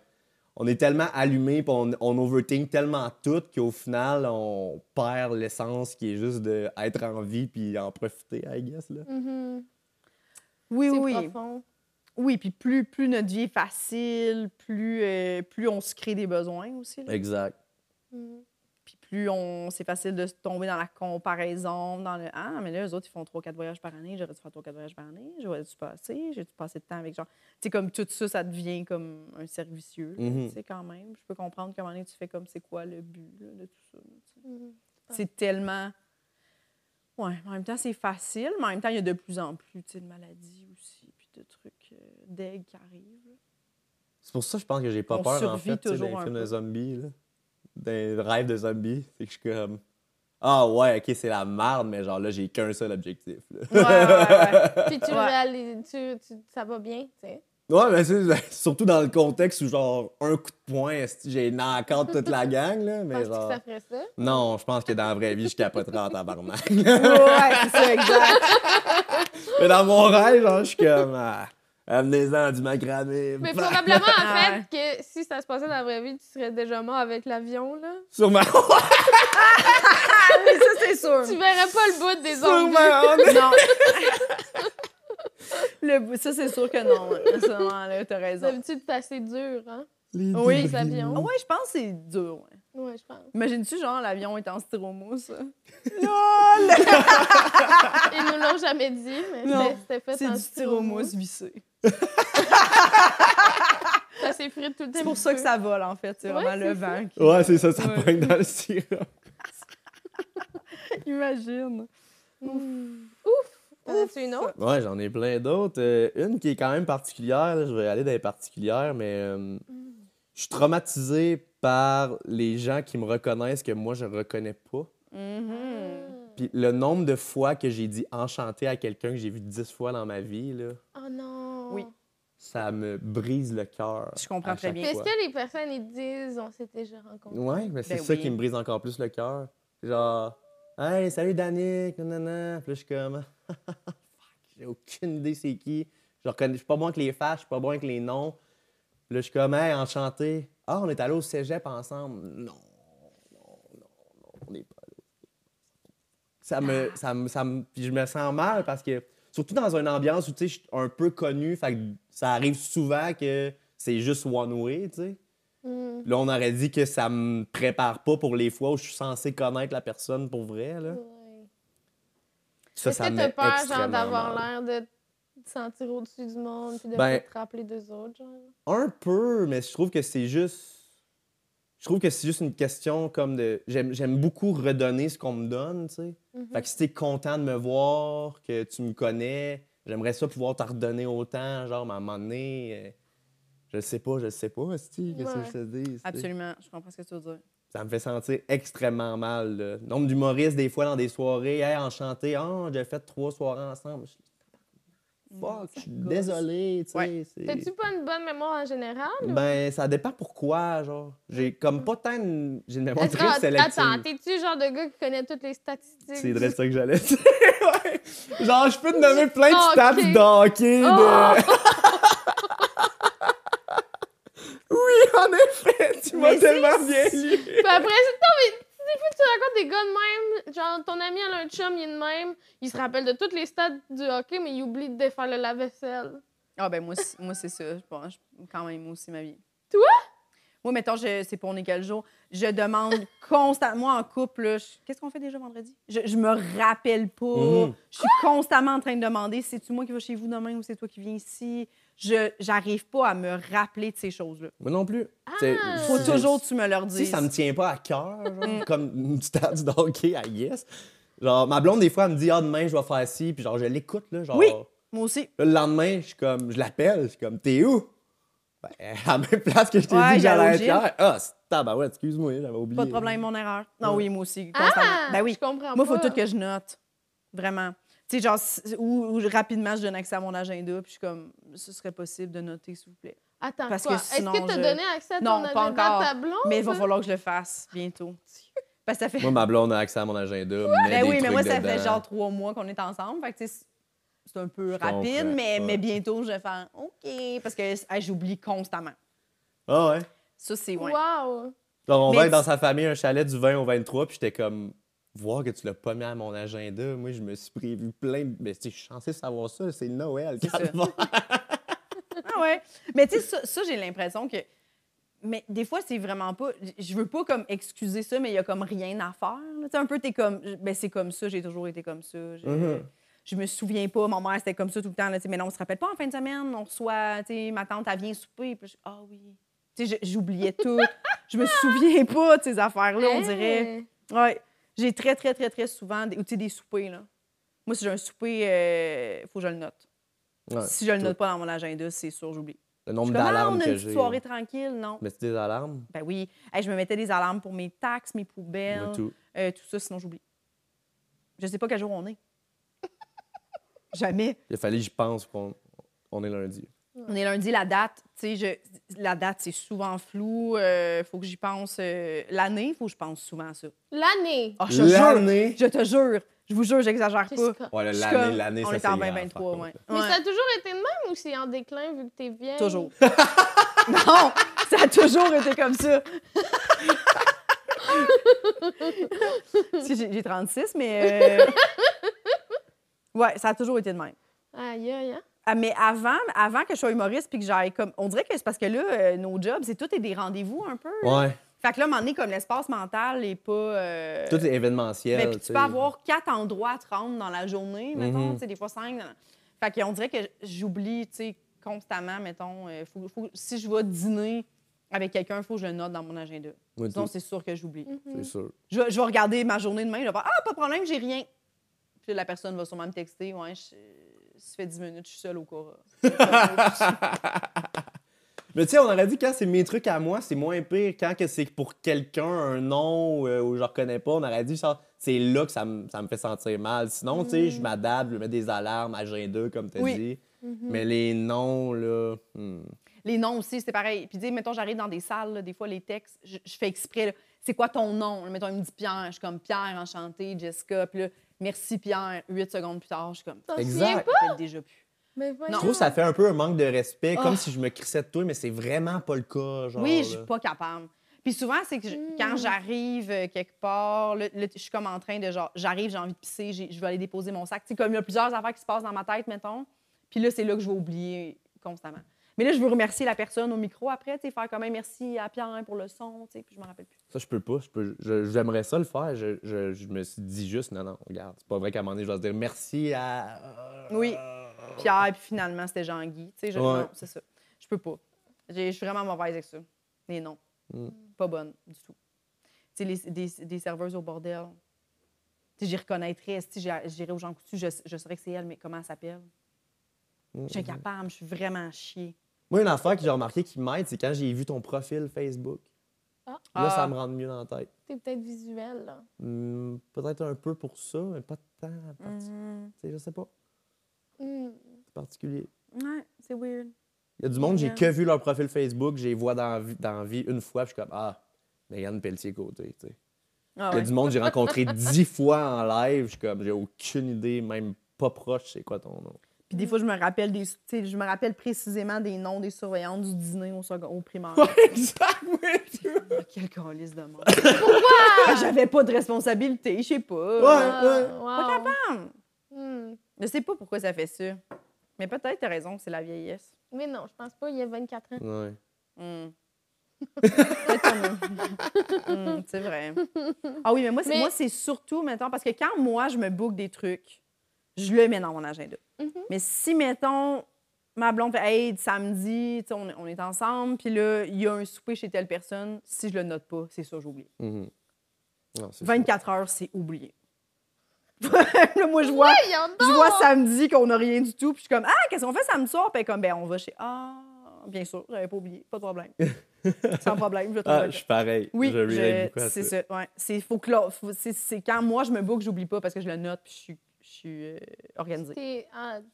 on est tellement allumés, puis on, on overthink tellement tout qu'au final, on perd l'essence qui est juste d'être en vie puis en profiter, I guess. Là. Mhm. Oui, C'est oui. profond. Oui, puis plus, plus notre vie est facile, plus, euh, plus on se crée des besoins aussi. là. Exact. Puis plus on c'est facile de se tomber dans la comparaison, dans le Ah, mais là, eux autres, ils font 3-4 voyages par année, j'aurais dû faire 3-4 voyages par année, j'aurais-tu passer, j'ai-tu passé de temps avec genre. Tu sais, comme tout ça, ça devient comme un servicieux, Mhm. tu sais, quand même. Je peux comprendre donné, tu fais comme c'est quoi le but là, de tout ça. Mhm. C'est tellement Ouais, en même temps, c'est facile, mais en même temps, il y a de plus en plus de maladies aussi, puis de trucs euh, d'aigues qui arrivent. C'est pour ça que je pense que j'ai pas On peur, en fait, des un films de zombies, là. Des rêves de zombies. C'est que je suis comme. Ah ouais, ok, c'est la merde, mais genre là, j'ai qu'un seul objectif. Là. Ouais, ouais, ouais. Puis tu Ouais. réalises, tu, tu- ça va bien, tu sais. Ouais, mais c'est surtout dans le contexte où, genre, un coup de poing, j'ai knock-out toute la gang, là. Mais genre. que ça ferait ça? Non, je pense que dans la vraie vie, je capoterais en tabarnak. ouais, c'est ça, exact. mais dans mon rêve, genre, je suis comme. Ah, Amenez-en du macramé. Mais probablement, en Ah fait, que si ça se passait dans la vraie vie, tu serais déjà mort avec l'avion, là. Sûrement. Ah, mais ça, c'est sûr. Tu verrais pas le bout des zombies. Sûrement. Non. Le bout- ça, c'est sûr que non. À ce moment-là, t'as raison. D'habitude, c'est assez dur, hein? Les Oui. Les avions. Ah ouais, je pense que c'est dur. Ouais. Ouais, je pense. Imagines-tu, genre, l'avion est en styromousse? Ils nous l'ont jamais dit, mais c'était- fait C'est en du styromousse vissé. Ça s'effrite tout le temps. C'est pour ça que ça vole, en fait. C'est Ouais, vraiment le vent. qui- Ouais, c'est ça, ça Ouais. pogne dans le sirop. Imagine. Ouf! T'en as-tu une autre? Ouais, j'en ai plein d'autres. Euh, une qui est quand même particulière, là, je vais aller dans les particulières, mais euh, je suis traumatisé par les gens qui me reconnaissent que moi, je reconnais pas. Mhm. Puis le nombre de fois que j'ai dit enchanté à quelqu'un que j'ai vu dix fois dans ma vie, là, Oh non! Oui. ça me brise le cœur. Je comprends très bien. Est-ce que les personnes, ils disent, on s'est déjà rencontrés? Ouais, mais c'est Ben ça oui. qui me brise encore plus le cœur. Genre, hey, salut Danick, nanana. Puis là, je suis comme, fuck, j'ai aucune idée c'est qui. Je reconnais, je suis pas bon avec les faces, je suis pas bon avec les noms. Puis là, je suis comme, hey, enchanté. Ah, on est allé au cégep ensemble. Non, non, non, non, on n'est pas allé. au cégep. Ça me, ça me, ça me, puis je me sens mal parce que, surtout dans une ambiance où, tu sais, je suis un peu connu, fait que ça arrive souvent que c'est juste one way, tu sais. Hmm. Là, on aurait dit que ça me prépare pas pour les fois où je suis censé connaître la personne pour vrai. Là. Ouais. Ça, Est-ce ça que t'as peur, genre, d'avoir l'air de te sentir au-dessus du monde puis de Ben- pas te rappeler d'eux autres, genre? Un peu, mais je trouve que c'est juste. Je trouve que c'est juste une question comme de. J'aime beaucoup redonner ce qu'on me donne, tu sais. Mhm. Fait que si t'es content de me voir, que tu me connais, j'aimerais ça pouvoir t'en redonner autant, genre, mais à un moment donné. euh, je sais pas, je sais pas, Esti, qu'est-ce que je te dis? Absolument. Je comprends ce que tu veux dire. Ça me fait sentir extrêmement mal. là. Nombre d'humoristes, des fois, dans des soirées, hey, enchanté, ah, j'ai fait trois soirées ensemble. Fuck, je suis désolé, tu sais. Ouais. T'as-tu pas une bonne mémoire en général? ou? Ben, ça dépend pourquoi, genre. J'ai comme pas tant une... J'ai une mémoire très ah, sélective. Attends, t'es-tu le genre de gars qui connaît toutes les statistiques? C'est vrai ça que j'allais dire. ouais. Genre, je peux te nommer plein de stats de hockey, de... Oh! Oui, en effet, tu m'as tellement bien lu. Puis après, c'est mais des fois, tu racontes des gars de même. Genre, ton ami a un chum, il est de même. Il se rappelle de toutes les stats du hockey, mais il oublie de défaire le lave-vaisselle. Ah ben moi, c'est- moi c'est ça. Bon, je- quand même, moi aussi, ma vie. Toi? Moi, mettons, je, c'est pour on est quel jour. Je demande constamment. Moi, en couple, qu'est-ce qu'on fait déjà vendredi? Je, je me rappelle pas. Mhm. Je suis constamment en train de demander c'est-tu moi qui va chez vous demain ou c'est toi qui viens ici? Je j'arrive pas à me rappeler de ces choses-là. Moi non plus. C'est- Faut c'est- toujours que tu me leur dises. Si ça me tient pas à cœur, Mm. comme une stat du hockey, I guess. Genre, ma blonde, des fois, elle me dit, ah, demain, je vais faire ci, puis genre, je l'écoute, là. Genre, Oui. Moi aussi. Là, le lendemain, je suis comme, je l'appelle, je suis comme, t'es où? Ben, à la même place que je t'ai Ouais, dit que j'allais au être hier. Ah, c'est tabarouette, excuse-moi, j'avais oublié. Pas de problème, mon erreur. Non, Ouais. oui, moi aussi. Constamment. Ah! ben oui. Je comprends Moi, il faut tout que je note. Vraiment. Tu sais, genre, ou, ou rapidement, je donne accès à mon agenda, puis je suis comme, ce serait possible de noter, s'il vous plaît. Attends, Parce quoi? que Est-ce sinon, que t'as je- donné accès à ton Non, pas agenda à encore. ta blonde? Mais il va falloir que je le fasse bientôt. Parce que ça fait. Moi, ma blonde a accès à mon agenda. met Ben oui, mais moi, ça fait genre trois mois qu'on est ensemble. Fait que, tu sais, c'est un peu rapide, mais, ouais. mais bientôt, je vais faire OK. Parce que hey, j'oublie constamment. Ah ouais? Ça, c'est ouais. Wow! Genre, on Mais va être tu- dans sa famille, un chalet du 20 au 23, puis j'étais comme, voir que tu l'as pas mis à mon agenda. Moi, je me suis prévu plein de. Mais tu sais, je suis censé savoir ça, c'est Noël. Ça. Ah ouais. Mais tu sais, ça, ça, j'ai l'impression que. Mais des fois, c'est vraiment pas. Je veux pas comme excuser ça, mais il y a comme rien à faire. Tu sais, un peu, t'es comme. Ben, c'est comme ça, j'ai toujours été comme ça. Je, Mhm. je me souviens pas, ma mère, c'était comme ça tout le temps. Là, tu sais, mais non, on se rappelle pas en fin de semaine, on reçoit. Tu sais, ma tante, elle vient souper. Puis je- ah oui. Tu sais, j'oubliais tout. je me souviens pas de ces affaires-là, on dirait. Hey! Ouais. J'ai très, très, très, très souvent des, tu des soupers. Là. Moi, si j'ai un souper, il faut que je le note. Ouais, si je le tout. note pas dans mon agenda, c'est sûr, j'oublie. Le Je nombre d'alarmes on a que une petite j'ai. soirée tranquille, non. Mais c'est des alarmes? Ben oui. Hey, je me mettais des alarmes pour mes taxes, mes poubelles, Moi, tout. euh, tout ça, sinon j'oublie. Je sais pas quel jour on est. Jamais. Il a fallu que j'y pense qu'on on est lundi. On est lundi, la date, tu sais, je- la date, c'est souvent flou. Il faut que j'y pense. euh, L'année, il faut que je pense souvent à ça. L'année. Ah, je te jure, L'année? je te jure, je vous jure, j'exagère pas. Ouais, suis l'année, comme- l'année, On ça est en c'est grave, 2023, par ouais. Mais Ouais. ça a toujours été de même ou c'est en déclin vu que t'es vieille? Toujours. non, ça a toujours été comme ça. Si, j'ai j'ai 36, mais. euh, Ouais, ça a toujours été de même. Aïe, aïe, hein? Ah, mais avant, avant que je sois humoriste puis que j'aille comme. On dirait que c'est parce que là, euh, nos jobs, c'est tout est des rendez-vous un peu. Ouais. Fait que là, à un moment donné, comme l'espace mental n'est pas. euh, Tout est événementiel. mais puis tu sais. peux avoir quatre endroits à te rendre dans la journée, mettons, Mhm. tu sais, des fois cinq. dans- Fait qu'on dirait que j'oublie, tu sais, constamment, mettons, euh, faut, faut- si je vais dîner avec quelqu'un, il faut que je le note dans mon agenda. Moi, Sinon, tout. c'est sûr que j'oublie. C'est sûr. Je, vais- je vais regarder ma journée demain, je vais faire Ah, pas de problème, j'ai rien. Puis là, la personne va sûrement me texter Ouais, je- ça fait 10 minutes, je suis seule au Cora. Mais tu sais, on aurait dit quand c'est mes trucs à moi, c'est moins pire. Quand que c'est pour quelqu'un, un nom euh, où je reconnais pas, on aurait dit ça, c'est là que ça me, ça fait sentir mal. Sinon, tu sais, je m'adapte, je mets des alarmes, agenda, comme tu as Oui. dit. Mhm. Mais les noms, là. hmm. Les noms aussi, c'est pareil. Puis, sais, mettons, j'arrive dans des salles, là, des fois, les textes, je, je fais exprès. C'est quoi ton nom? Mettons, il me dit Pierre. Je suis comme Pierre, enchanté, Jessica. Puis là, merci Pierre. Huit secondes plus tard, je suis comme Exact. Je fais déjà plus. Mais. Je trouve que ça fait un peu un manque de respect, Ah. comme si je me crissais de toi, mais c'est vraiment pas le cas. Genre, oui, je là. suis pas capable. Puis souvent, c'est que je- Mm. quand j'arrive euh, quelque part, là, là, je suis comme en train de genre, j'arrive, j'ai envie de pisser, j'ai- je vais aller déposer mon sac. Tu sais, comme il y a plusieurs affaires qui se passent dans ma tête, mettons. Puis là, c'est là que je vais oublier constamment. Mais là, je veux remercier la personne au micro après, tu sais, faire quand même merci à Pierre pour le son, tu sais, puis je me rappelle plus. Ça, je peux pas. J'aimerais ça le faire. Je, je- je me suis dit juste, non, non, regarde, c'est pas vrai qu'à un moment donné, je vais se dire merci à. Oui. Pierre, puis finalement, c'était Jean-Guy. Tu sais, je- Ouais. non, c'est ça. Je peux pas. Je suis vraiment mauvaise avec ça. Les noms. Mm. Pas bonne du tout. Tu sais, des, des serveuses au bordel. Tu sais, j'y reconnaîtrais. Si j'irais aux gens coutus, je, je saurais que c'est elle, mais comment elle s'appelle? Je suis incapable, je suis vraiment chier. Moi, une affaire que j'ai remarqué qui m'aide, c'est quand j'ai vu ton profil Facebook. Ah. Là, Ah. ça me rend mieux dans la tête. T'es peut-être visuel, là. Hmm, Peut-être un peu pour ça, mais pas tant. parti- tu sais, Je sais pas. Hmm. C'est particulier. Ouais, c'est weird. Il y a du monde, j'ai que vu leur profil Facebook, j'ai vois dans la vie, dans vie une fois, puis je suis comme, ah, Megan Pelletier côté, tu sais. Ah Il y a du monde que j'ai rencontré dix fois en live, je suis comme, j'ai aucune idée, même pas proche, c'est quoi ton nom. Puis des fois, je me rappelle des, tu sais, je me rappelle précisément des noms des surveillantes du dîner au, second, au primaire. exact, oui. Ah, Quel calice de monde. Pourquoi? J'avais pas de responsabilité, je sais pas. Ouais. ouais. Ah, wow. Hum. Hmm. Je sais pas pourquoi ça fait ça. Mais peut-être t'as raison, c'est la vieillesse. Mais non, je pense pas. Il y a 24 ans. Ouais. Hum. Peut-être qu'on a- Hum, c'est vrai. Ah oui, mais moi, c'est, Mais- moi, c'est surtout, mettons, parce que quand moi, je me book des trucs, je le mets dans mon agenda. Mhm. Mais si, mettons, ma blonde fait Hey, samedi, on, est- on est ensemble, puis là, il y a un souper chez telle personne, si je le note pas, c'est ça, j'oublie. C'est 24 heures, c'est oublié. là, moi, je vois, je vois samedi qu'on n'a rien du tout, puis je suis comme Ah, qu'est-ce qu'on fait samedi soir? Puis elle est comme, ben, on va chez. Ah, bien sûr, j'avais pas oublié, pas de problème. Sans problème, je le trouve Ah, je suis pareil. oui, c'est ça. ça. Ouais. C'est faut que là, faut- c'est- c'est quand moi je me book, j'oublie pas parce que je le note puis je suis, je suis euh, organisée. T'es-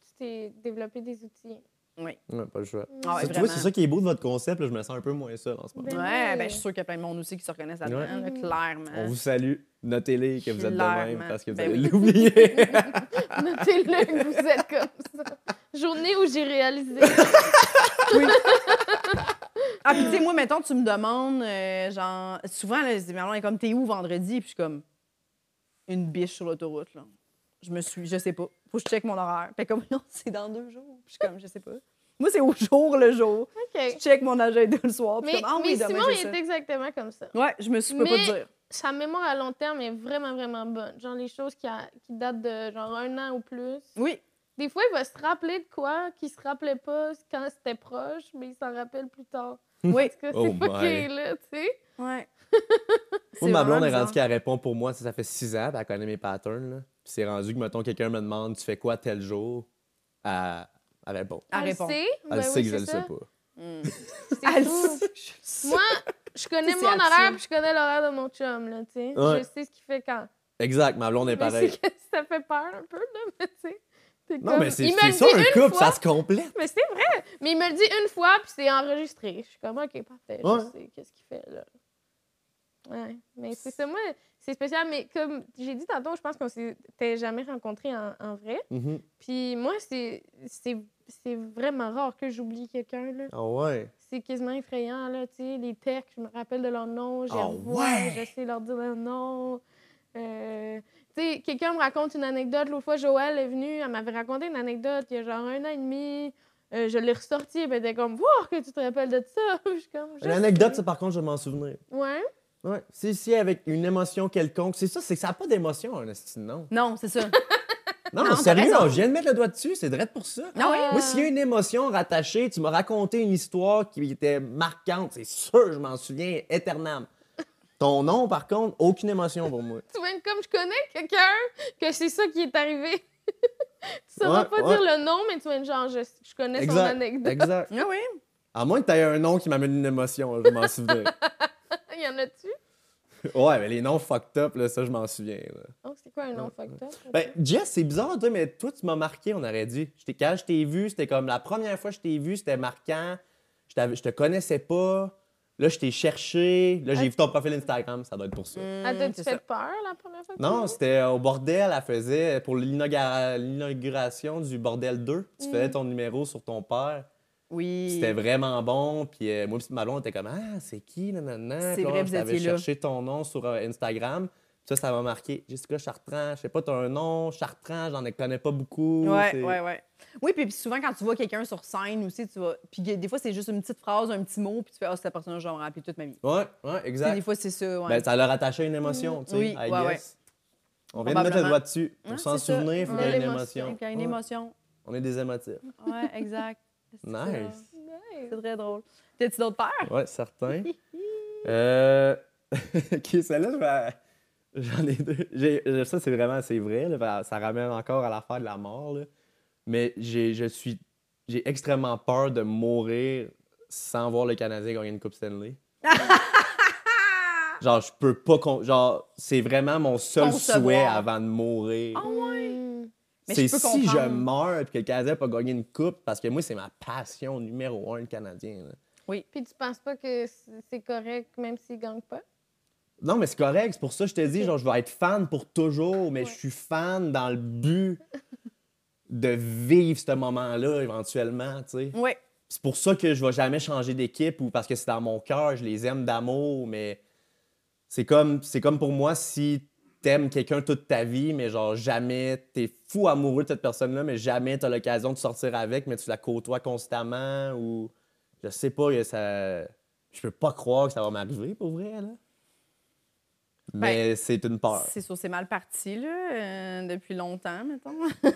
tu t'es développé des outils. Oui. Ouais, pas le choix. Ah ouais, C'est- tu vois, c'est ça qui est beau de votre concept, là, je me sens un peu moins seul en ce moment. Ben Ouais, oui. ben je suis sûre qu'il y a plein de monde aussi qui se reconnaissent là-dedans, Ouais. là, Mhm. clairement. On vous salue. Notez-les que vous êtes de même Clairement. parce que vous Ben allez oui. l'oublier. Notez-le que vous êtes comme ça. Journée où j'ai réalisé. Oui. Ah, puis tu sais, moi, mettons, tu me demandes, euh, genre, souvent, là, c'est Marlon est comme, t'es où vendredi? Puis je suis comme, une biche sur l'autoroute, là. Je me suis, je sais pas. Faut que je check mon horaire. Puis comme, non, c'est dans deux jours. Puis je suis comme, je sais pas. Moi, c'est au jour le jour. Je check mon agenda le soir. Puis Mais, comme, ah mais oui, demain, Simon, j'ai il ça. est exactement comme ça. Ouais, je me suis peux pas Mais- te dire. Sa mémoire à long terme est vraiment, vraiment bonne. Genre, les choses qui, a- qui datent de genre un an ou plus. Oui. Des fois, il va se rappeler de quoi qu'il se rappelait pas quand c'était proche, mais il s'en rappelle plus tard. Oui. Parce que Oh c'est fucké, my. là, tu sais. Ouais. Moi, ma blonde est rendue qu'elle répond pour moi. Ça, ça fait six ans, puis elle connaît mes patterns. Là. Puis c'est rendu que, mettons, quelqu'un me demande Tu fais quoi tel jour? Elle, elle répond. Elle Elle répond. sait? Elle ben sait oui, que je le sais pas. C'est Elle fou. sait. Moi, je connais mon horaire puis je connais l'horaire de mon chum, là, tu sais. Ouais. Je sais ce qu'il fait quand. Exact, ma blonde est Mais pareille. que ça fait peur un peu, là, mais tu sais. Non, comme- mais c'est ça, un une couple, fois, ça se complète. Mais c'est vrai. Mais il me le dit une fois, puis c'est enregistré. Je suis comme, OK, parfait. Ouais. Je sais qu'est-ce qu'il fait, là. Ouais. Mais c'est ça, moi, c'est spécial. Mais comme j'ai dit tantôt, je pense qu'on s'était jamais rencontrés en, en vrai. Mhm. Puis moi, c'est vraiment rare que j'oublie quelqu'un. Ah ouais? C'est quasiment effrayant, là, tu sais. Les textes, je me rappelle de leur nom, je revois, ouais? je sais leur dire leur nom. Euh, tu sais, quelqu'un me raconte une anecdote. L'autre fois, Joël est venue, elle m'avait raconté une anecdote il y a genre un an et demi. Euh, je l'ai ressortie, elle était comme, voir que tu te rappelles de ça. je suis comme, je Une anecdote, sais. ça, par contre, je vais m'en souvenir. Ouais. Ouais. Si, si, avec une émotion quelconque, c'est ça, c'est que ça n'a pas d'émotion, un non. Non, c'est ça. Non, Non, sérieux, je viens de mettre le doigt dessus, c'est vrai pour ça. Ah oui? Moi, s'il y a une émotion rattachée, tu m'as raconté une histoire qui était marquante, c'est sûr, je m'en souviens éternellement. Ton nom, par contre, aucune émotion pour moi. Tu vois, comme je connais quelqu'un, que c'est ça qui est arrivé. tu sauras Ouais, pas ouais. dire le nom, mais tu vois, genre, je, je connais son anecdote. Exact. Ah oui. À moins que tu aies un nom qui m'amène une émotion, je m'en souviens. Il y en a-tu? Ouais, mais les noms fucked up, là, ça, je m'en souviens. là. Oh, c'est quoi un nom fucked up? Ben, Jess, c'est bizarre, toi, mais toi, tu m'as marqué, on aurait dit. Je t'ai- Quand je t'ai vu, c'était comme la première fois que je t'ai vu, c'était marquant. Je, je te connaissais pas. Là, je t'ai cherché. Là, j'ai vu ton profil Instagram, ça doit être pour ça. Ah, t'as-tu fait peur la première fois que tu Non, c'était au bordel, elle faisait pour l'inaugura- l'inauguration du bordel 2. Tu Mm. faisais ton numéro sur ton père. Oui. C'était vraiment bon. Puis euh, moi, puis Malon était comme Ah, c'est qui, nanana? C'est vrai, vous étiez cherché ton nom sur euh, Instagram. Ça, ça m'a marqué. Jessica Chartrand, je sais pas, t'as un nom, Chartrand, j'en ai- connais pas beaucoup. Ouais, c'est- ouais, ouais. Oui, puis souvent, quand tu vois quelqu'un sur scène aussi, tu vas. Puis des fois, c'est juste une petite phrase, un petit mot, puis tu fais, ah, cette personne-là, je vais me rappeler toute ma vie. Ouais, ouais, exact. Des fois, c'est ça. Ouais. Ben, ça leur attachait une émotion, tu sais, Oui, I ouais, guess. On vient de mettre le doigt dessus. Pour Ah, s'en souvenir, il faut Ouais, qu'il y ait une émotion. Il y a une émotion. On est des émotifs. Ouais, exact. Nice. C'est très drôle. T'as-tu d'autres peurs? Ouais, certain. euh... ok, celle-là, je vais- j'en ai deux. J'ai- euh, Ça, c'est vraiment, c'est vrai. là, ben, ça ramène encore à l'affaire de la mort. là. Mais j'ai, je suis, j'ai extrêmement peur de mourir sans voir le Canadien gagner une Coupe Stanley. genre, je peux pas. con- Genre, c'est vraiment mon seul Concevoir. souhait avant de mourir. Ah ouais? C'est si je meurs et que le Canadien n'a pas gagné une coupe, parce que moi, c'est ma passion numéro un, le Canadien. là. Puis tu penses pas que c'est correct même s'ils gagnent pas? Non, mais c'est correct. C'est pour ça que je te dis, genre, je vais être fan pour toujours, mais Ouais. je suis fan dans le but de vivre ce moment-là éventuellement, tu sais. Ouais. C'est pour ça que je vais jamais changer d'équipe ou parce que c'est dans mon cœur, je les aime d'amour, mais c'est comme, c'est comme pour moi si t'aimes quelqu'un toute ta vie, mais genre jamais, t'es fou amoureux de cette personne-là, mais jamais t'as l'occasion de sortir avec, mais tu la côtoies constamment ou je sais pas, que ça, je peux pas croire que ça va m'arriver pour vrai là. Mais c'est une peur. C'est sûr, c'est mal parti, là, euh, depuis longtemps, mettons.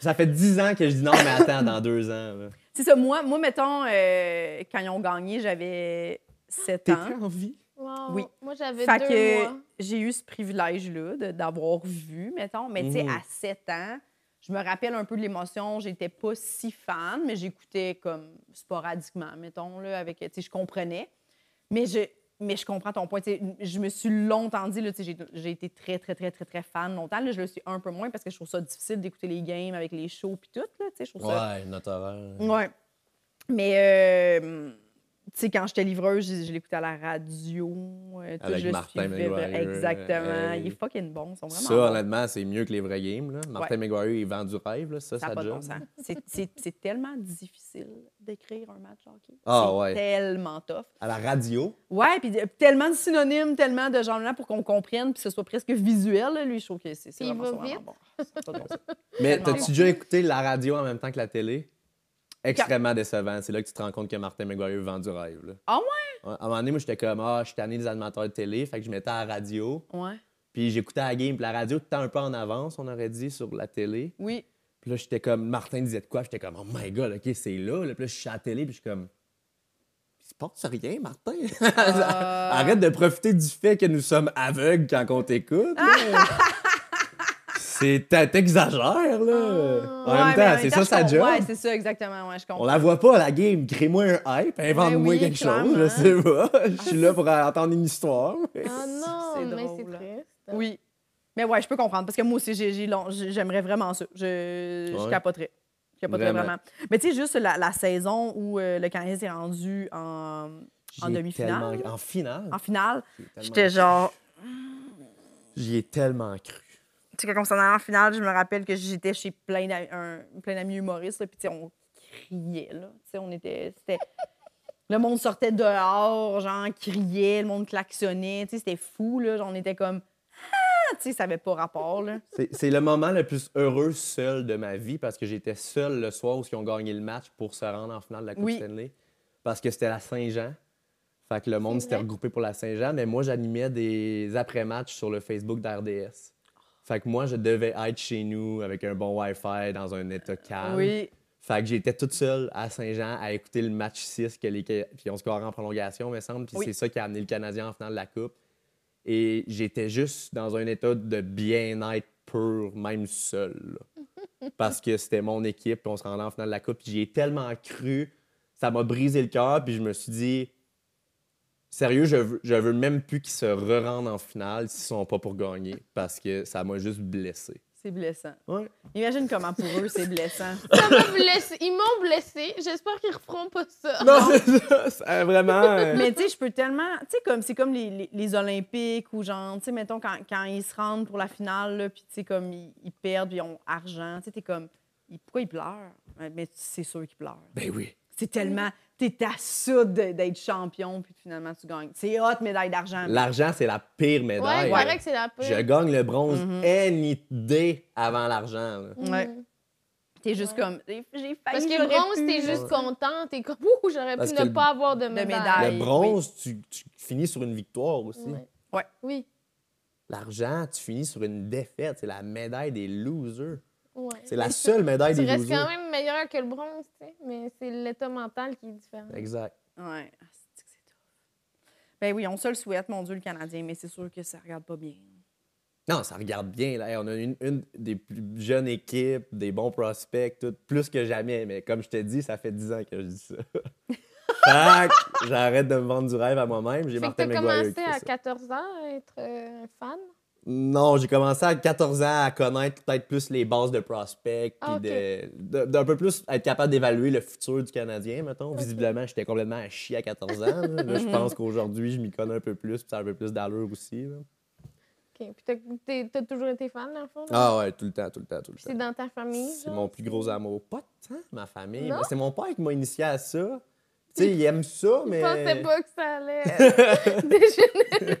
Ça fait dix ans que je dis non, mais attends, dans deux ans. C'est ça, moi, moi mettons, euh, quand ils ont gagné, j'avais 7 ans. En vie? Wow. Oui. Moi, j'avais deux que mois. j'ai eu ce privilège-là d'avoir vu, mettons. Mais tu sais, Mhm. à 7 ans, je me rappelle un peu de l'émotion. J'étais pas si fan, mais j'écoutais comme sporadiquement, mettons, là, avec, tu sais, je comprenais. Mais je, mais je comprends ton point. tu sais, Je me suis longtemps dit, là, tu sais, j'ai j'ai été très, très, très, très, très fan longtemps. Là, je le suis un peu moins parce que je trouve ça difficile d'écouter les games avec les shows puis tout. Là, tu sais, je trouve ça Ouais, notre horaire. Ouais. Mais, euh, sais, quand j'étais livreuse, je, je l'écoutais à la radio. euh, Avec je Martin McGuire, Exactement. hey. Il est fucking bon. Ils sont vraiment Ça, bons. honnêtement, c'est mieux que les vrais games. Là. Martin McGuire, il vend du rêve, là. ça, Ça ça pas de bon. C'est- C'est c'est tellement difficile d'écrire un match hockey. Ah, c'est ouais. tellement tough. À la radio, Ouais, puis euh, tellement de synonymes, tellement de gens-là pour qu'on comprenne, puis que ce soit presque visuel. là, lui, je trouve que c'est il vraiment, va vite. bon. Pas mais t'as-tu bon. déjà écouté la radio en même temps que la télé? Extrêmement décevant. C'est là que tu te rends compte que Martin McGuire vend du rêve. Là. Ah ouais? À un moment donné, moi, j'étais comme, ah, je suis tanné des animateurs de télé. Fait que je mettais à la radio. Ouais. Puis j'écoutais la game. Puis la radio, tout le temps un peu en avance, on aurait dit, sur la télé. Oui. Puis là, j'étais comme, Martin disait de quoi? J'étais comme, oh my god, OK, c'est là. là. Puis là, je suis à la télé, puis je suis comme, il se passe rien, Martin? Euh, Arrête de profiter du fait que nous sommes aveugles quand on t'écoute. C'est t'exagères, là. Ah. en ouais, même temps, en c'est temps, ça je sa job. Ouais, c'est ça, exactement. Ouais, je comprends. On la voit pas, la game. Crée-moi un hype, invente-moi oui, quelque chose, je sais pas. Je suis là pour entendre une histoire. Ah non, C'est mais c'est drôle. triste. Oui. Mais ouais, je peux comprendre parce que moi aussi, j'ai, j'ai long- j'ai- j'aimerais vraiment ça. Je, je Ouais. capoterais. Je capoterais vraiment. Vraiment. Mais tu sais, juste la, la saison où euh, le Canadien s'est rendu en, demi-finale? tellement- En finale? en finale, j'étais genre. J'y ai tellement cru. Sais, quand on s'en allait en finale, je me rappelle que j'étais chez plein d'amis, un- plein d'amis humoristes, là, puis tu sais, on criait, là. Tu sais, on était. C'était. Le monde sortait dehors, genre, criait, le monde klaxonnait, tu sais, c'était fou, là. Genre, on était comme. Ah! Tu sais, ça avait pas rapport, là. C'est le moment le plus heureux seul de ma vie parce que j'étais seul le soir où ils ont gagné le match pour se rendre en finale de la Coupe Oui. Stanley. Parce que c'était la Saint-Jean. Fait que le monde s'était regroupé pour la Saint-Jean, mais moi, j'animais des après-matchs sur le Facebook d'RDS. Fait que moi, je devais être chez nous avec un bon Wi-Fi dans un état calme. Oui. Fait que j'étais toute seule à Saint-Jean à écouter le match 6 que les... puis on scorait en prolongation, me semble. Puis Oui. c'est ça qui a amené le Canadien en finale de la Coupe. Et j'étais juste dans un état de bien-être pur, même seul. Parce que c'était mon équipe, puis on se rendait en finale de la Coupe. Puis j'y ai tellement cru, ça m'a brisé le cœur, puis je me suis dit, sérieux, je veux, je veux même plus qu'ils se re-rendent en finale s'ils sont pas pour gagner, parce que ça m'a juste blessé. C'est blessant. Ouais. Imagine comment pour eux c'est blessant. Ça m'a blessé. Ils m'ont blessé. J'espère qu'ils referont pas ça. Non, c'est ça, c'est vraiment. euh, Mais tu sais, je peux tellement. Tu sais, comme c'est comme les, les, les Olympiques ou genre, tu sais, mettons, quand, quand ils se rendent pour la finale, puis tu sais, comme ils, ils perdent, puis ils ont argent, tu sais, t'es comme. ils- Pourquoi ils pleurent? Mais c'est sûr qu'ils pleurent. Ben oui. C'est tellement. T'es à ça d'être champion, puis finalement tu gagnes. C'est hot, médaille d'argent. L'argent, c'est la pire médaille. que c'est la pire. Je gagne le bronze any day avant l'argent. Ouais. Mhm. T'es juste Ouais. comme. J'ai failli. Parce que le bronze, pu, t'es juste content. T'es comme, ouh, j'aurais pu ne le- pas avoir de médaille. médaille. Le bronze, tu, tu finis sur une victoire aussi. Ouais. Ouais. Oui. L'argent, tu finis sur une défaite. C'est la médaille des losers. Ouais. C'est la seule médaille Tu des restes losers. quand même meilleur que le bronze, tu sais. Mais c'est l'état mental qui est différent. Exact. Ouais. Ah, c'est tough. Ben oui, on se le souhaite, mon Dieu, le Canadien, mais c'est sûr que ça regarde pas bien. Non, ça regarde bien. Là. On a une, une des plus jeunes équipes, des bons prospects, tout, plus que jamais. Mais comme je te dis, ça fait 10 ans que je dis ça. que j'arrête de me vendre du rêve à moi-même. J'ai que Martin t'as McGuire commencé à ça. 14 ans à être euh, fan? Non, j'ai commencé à 14 ans à connaître peut-être plus les bases de prospect, puis Ah, de- de- d'un peu plus être capable d'évaluer le futur du Canadien, mettons. Visiblement, j'étais complètement à chier à 14 ans. Là, Là, je pense qu'aujourd'hui, je m'y connais un peu plus, puis ça a un peu plus d'allure aussi. là. OK. Puis t'as- toujours été fan, dans le fond? là? Ah ouais, tout le temps, tout le temps, tout le C'est temps. dans ta famille? C'est mon plus gros amour. Pas tant ma famille, c'est mon père qui m'a initié à ça. Tu sais, il aime ça, mais... Je pensais pas que ça allait euh, dégénérer.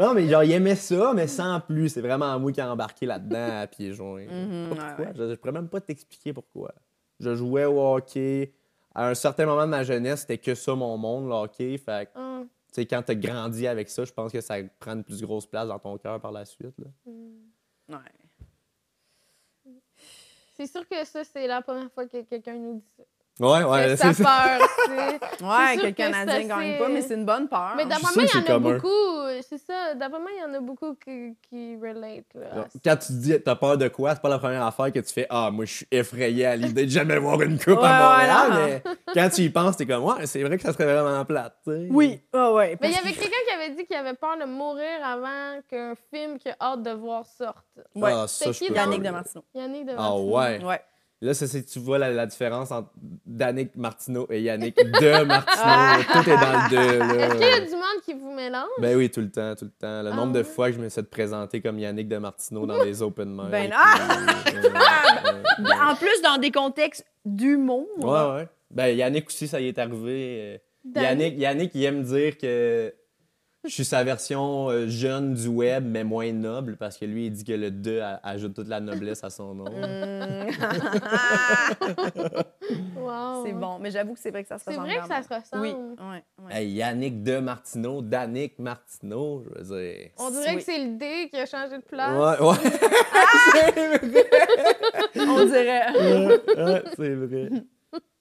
Non, mais genre, il aimait ça, mais sans plus. C'est vraiment moi qui ai embarqué là-dedans à pieds joints. Pourquoi. ouais. Je, je pourrais même pas t'expliquer pourquoi. Je jouais au hockey. À un certain moment de ma jeunesse, c'était que ça mon monde, le hockey. Fait que, Ah, tu sais, quand t'as grandi avec ça, je pense que ça prend une plus grosse place dans ton cœur par la suite. là. hmm. Ouais. C'est sûr que ça, c'est la première fois que quelqu'un nous dit ça. Ouais, Que ouais, ça c'est peur, tu sais. Ouais, que le Canadien ne gagne pas, mais c'est une bonne peur. Mais d'après moi, il y en a commun. beaucoup. C'est ça. D'après moi, il y en a beaucoup qui, qui relate. là. Quand tu te dis t'as peur de quoi, c'est pas la première affaire que tu fais Ah, moi je suis effrayé à l'idée de jamais voir une coupe Ouais, à ouais, Montréal. mais quand tu y penses, t'es comme Ouais, c'est vrai que ça serait vraiment plate. tu sais. Oui, ah ouais. Mais il y avait que- quelqu'un qui avait dit qu'il avait peur de mourir avant qu'un film qu'il a hâte de voir sorte. Ouais. Ah, ça, C'est je qui Yannick de Martineau. Yannick de Ah Martineau. ouais. Ouais. Là, ça, c'est, tu vois la, la différence entre Danick Martineau et Yannick de Martineau. Ah. Tout est dans le deux. là. Est-ce qu'il y a du monde qui vous mélange? Ben oui, tout le temps, tout le temps. Le Ah nombre de ouais? fois que je me suis présenter comme Yannick de Martineau dans les open mic. Ben, ah! euh, ouais. En plus, dans des contextes d'humour. Ouais, ouais. Ben, Yannick aussi, ça y est arrivé. euh? Yannick, Yannick, il aime dire que je suis sa version euh, jeune du web, mais moins noble, parce que lui, il dit que le 2 a- ajoute toute la noblesse à son nom. Mm. Wow. c'est bon, mais j'avoue que c'est vrai que ça se C'est ressemble. vrai que ça se ressemble. Oui, ouais, ouais. Hey, Yannick de Martineau, Danick Martineau, je veux dire. On dirait Oui. que c'est le D qui a changé de place. Ouais, ouais. On dirait. ouais, ouais, c'est vrai.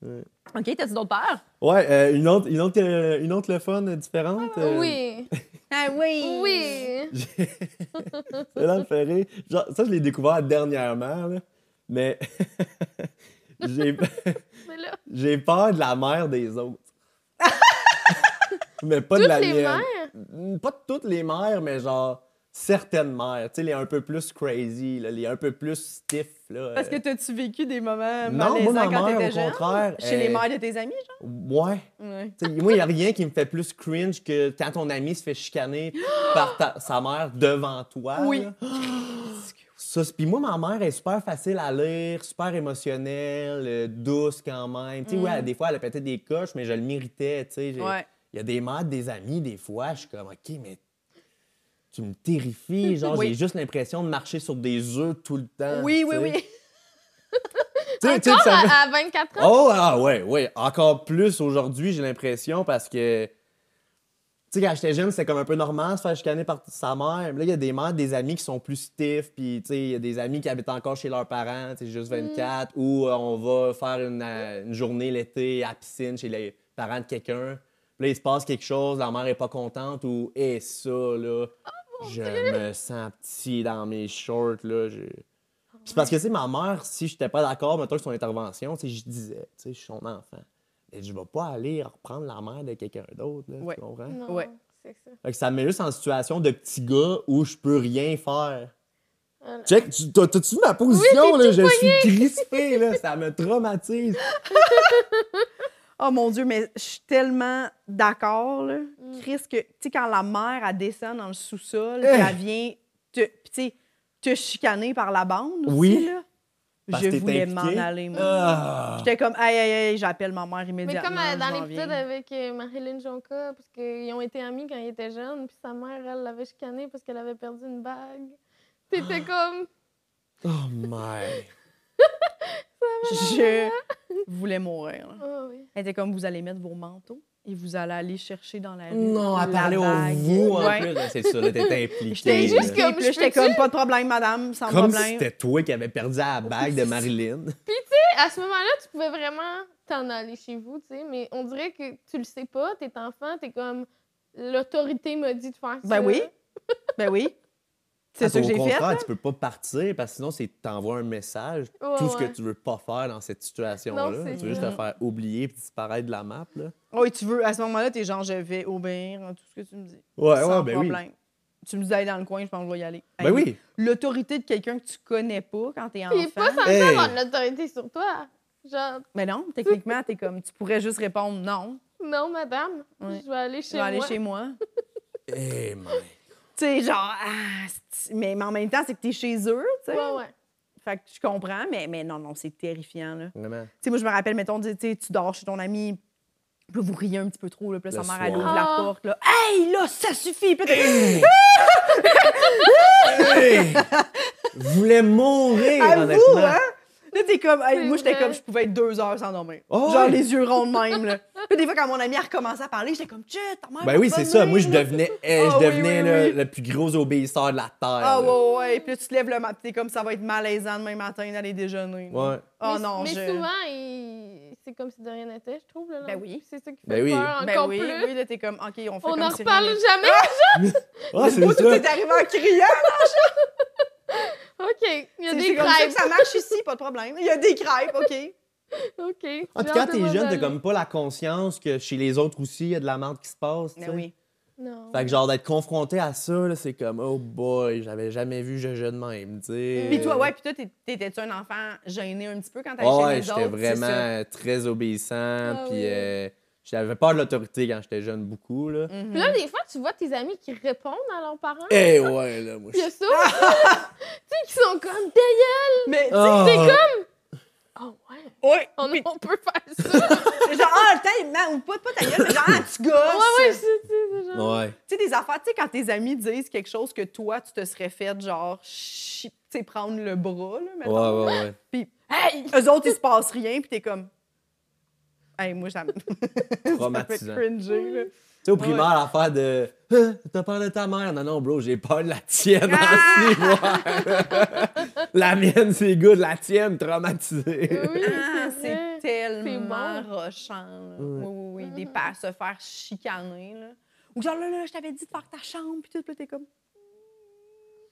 Ouais. OK, t'as-tu d'autres peurs? Ouais, euh, une, autre, une, autre, euh, une autre le fun euh, différente. euh, Oui, Ah oui! oui. me fait rire. Genre, ça, je l'ai découvert dernièrement, là. Mais j'ai là, peur de la mère des autres. mais pas de toutes la les mienne. mères, Pas de toutes les mères, mais genre certaines mères. Tu sais, les un peu plus crazy, là, les un peu plus stiff. Là, Parce que euh. t'as-tu vécu des moments Non, malaisants moi, ma quand mère, t'étais au jeune? contraire. Chez les mères de tes amis, genre? Ouais. Moi, il n'y a rien qui me fait plus cringe que quand ton ami se fait chicaner par ta- sa mère devant toi. Oui. Ça, c'est- puis moi, ma mère est super facile à lire, super émotionnelle, euh, douce quand même. Tu sais, ouais, des fois, elle a peut-être des coches, mais je le méritais, tu sais. Mm. Ouais. Il y a des mères, des amis, des fois, je suis comme, OK, mais tu me terrifies. Genre, Oui. j'ai juste l'impression de marcher sur des œufs tout le temps. Oui, oui, oui. Tu sais- tu sais, encore ça à, à 24 ans? Oh, ah ouais, ouais. Encore plus aujourd'hui, j'ai l'impression, parce que. Tu sais, quand j'étais jeune, c'était comme un peu normal de se faire chicaner par sa mère. Là, il y a des mères, des amis qui sont plus stiff, puis tu sais, il y a des amis qui habitent encore chez leurs parents, tu sais, juste 24, ou euh, on va faire une, euh, une journée l'été à la piscine chez les parents de quelqu'un. Puis Là, il se passe quelque chose, la mère est pas contente, ou et ça, là, je me sens petit dans mes shorts, là. je- c'est parce que, tu sais, ma mère, si j'étais pas d'accord, mettons, avec son intervention, tu sais, je disais, tu sais, je suis son enfant. Mais je vais pas aller reprendre la mère de quelqu'un d'autre, là, Ouais. tu comprends? Non, Ouais. c'est ça. Fait que ça me met juste en situation de petit gars où je peux rien faire. Voilà. Check, tu- t'as- t'as-tu vu ma position, là? Je suis crispé, là. Ça me traumatise. Oh mon Dieu, mais je suis tellement d'accord, là. Mm. Chris, que, tu sais, quand la mère, elle descend dans le sous-sol, Eh. elle vient te, tu chicaner par la bande aussi, Oui. là. Parce je voulais impliqué. m'en aller, moi. Ah. J'étais comme, aïe, aïe, aïe, j'appelle ma mère Mais immédiatement. comme euh, dans l'épisode viens. avec euh, Marilyn Jonca, parce qu'ils ont été amis quand ils étaient jeunes, puis sa mère, elle l'avait chicané parce qu'elle avait perdu une bague. T'étais comme. Oh my. Je voulais mourir. là. Ah oui. Elle était comme, vous allez mettre vos manteaux et vous allez aller chercher dans la rue. Non, à la parler au vous, en Ouais. plus. là, C'est ça, là, t'étais impliqué. J'étais juste là. impliquée, comme, puis là, je j'étais peux-tu? comme, pas de problème, madame, sans Comme si problème. c'était toi qui avais perdu la bague de Marilyn. à ce moment-là, tu pouvais vraiment t'en aller chez vous, tu sais, mais on dirait que tu le sais pas, t'es enfant, t'es comme l'autorité m'a dit de faire ça. Ben oui. Ben oui. C'est ça que j'ai fait. contraire, tu peux pas partir parce que sinon, c'est t'envoies un message. Ouais, tout ce que ouais. tu veux pas faire dans cette situation-là. Non, Tu veux juste te faire oublier et disparaître de la map. Là. Oui, tu veux, à ce moment-là, t'es genre, je vais obéir à tout ce que tu me dis. Ouais, Sans ouais, ben oui. problème. Tu me dis d'aller dans le coin, je pense que je vais y aller. Ben Hey, oui. L'autorité de quelqu'un que tu connais pas quand t'es Puis pas enfant. censé Hey. avoir de l'autorité sur toi. Genre, Mais non, techniquement, t'es comme, tu pourrais juste répondre non, non, madame, Ouais. je vais aller je chez vais aller moi. chez moi. Eh, man. Tu sais, genre, ah, mais, mais en même temps, c'est que t'es chez eux, tu sais. Ouais, ouais. Fait que je comprends, mais, mais non, non, c'est terrifiant, là. Tu sais, moi, je me rappelle, mettons, tu sais, tu dors chez ton ami, puis vous riez un petit peu trop, là, puis sa mère, elle ouvre la Ah. porte, là. Hey, là, ça suffit! Puis Hey! Je voulais mourir, À vous, honnêtement. hein? Là, t'es comme, hey, moi, j'étais comme, je pouvais être deux heures sans dormir. Oh, Genre ouais. les yeux ronds de même, là. Puis des fois, quand mon ami a recommencé à parler, j'étais comme, Tchè, ta mère. Ben oui, c'est ça. Moi, je là. devenais, eh, Ah je oui, devenais oui, là, oui. le plus gros obéisseur de la Terre. Ah là. ouais, ouais. Puis là, tu te lèves le matin, t'es comme, ça va être malaisant demain matin d'aller déjeuner. là. Ouais. Oh mais, non, mais je... souvent, il- c'est comme si de rien n'était, je trouve. Là, Ben oui. C'est ça qui fait Ben oui. peur Ben encore oui, plus. oui, là, t'es comme, OK, on fait On comme n'en si reparle rien jamais. Ah, c'est Moi, tout ça. est arrivé en criant. OK, il y a des c'est comme ça crêpes. que ça marche ici, pas de problème. Il y a des crêpes, OK. OK. En tout cas, de t'es jeune, t'as comme pas la conscience que chez les autres aussi, il y a de la merde qui se passe. tu Mais oui. Non. Fait que genre d'être confronté à ça, c'est comme oh boy, j'avais jamais vu je de même, tu sais. Puis toi, ouais, puis toi, t'étais-tu un enfant gêné un petit peu quand t'allais Ouais, chez les j'étais autres? c'est ça? vraiment très obéissant, Ah puis oui. euh, j'avais peur de l'autorité quand j'étais jeune beaucoup là. Mhm. Puis là, des fois, tu vois tes amis qui répondent à leurs parents. Eh ouais là, moi. Puis il y je- a ça. tu sais, qui sont comme D'ailleurs, Mais, tu sais, Ah. t'es comme. Oh ouais, ouais, on, on peut faire ça. genre, ah, le temps, man, ou pas, pas ta gueule, mais genre, ah, tu gosses. ouais, ouais, c'est c'est- c'est genre. Ouais. Tu sais, des affaires, tu sais, quand tes amis disent quelque chose que toi, tu te serais fait, genre, tu sais, prendre le bras, là, Ouais, mettons. ouais, ouais. Puis, hey, eux autres, il se passe rien, puis t'es comme. Hey, moi, ça me. ça me fait Traumatisant. Tu sais, au primaire, l'affaire de Ah, T'as peur de ta mère? Non, non, bro, j'ai peur de la tienne Ah! en six mois. la mienne, c'est good, la tienne, traumatisée. Oui, Ah, c'est tellement rochant. Oui, oui, oui. Des Mhm. pa- se faire chicaner. Là. Ou genre, là, là, je t'avais dit de faire ta chambre, puis tout, puis là, t'es comme.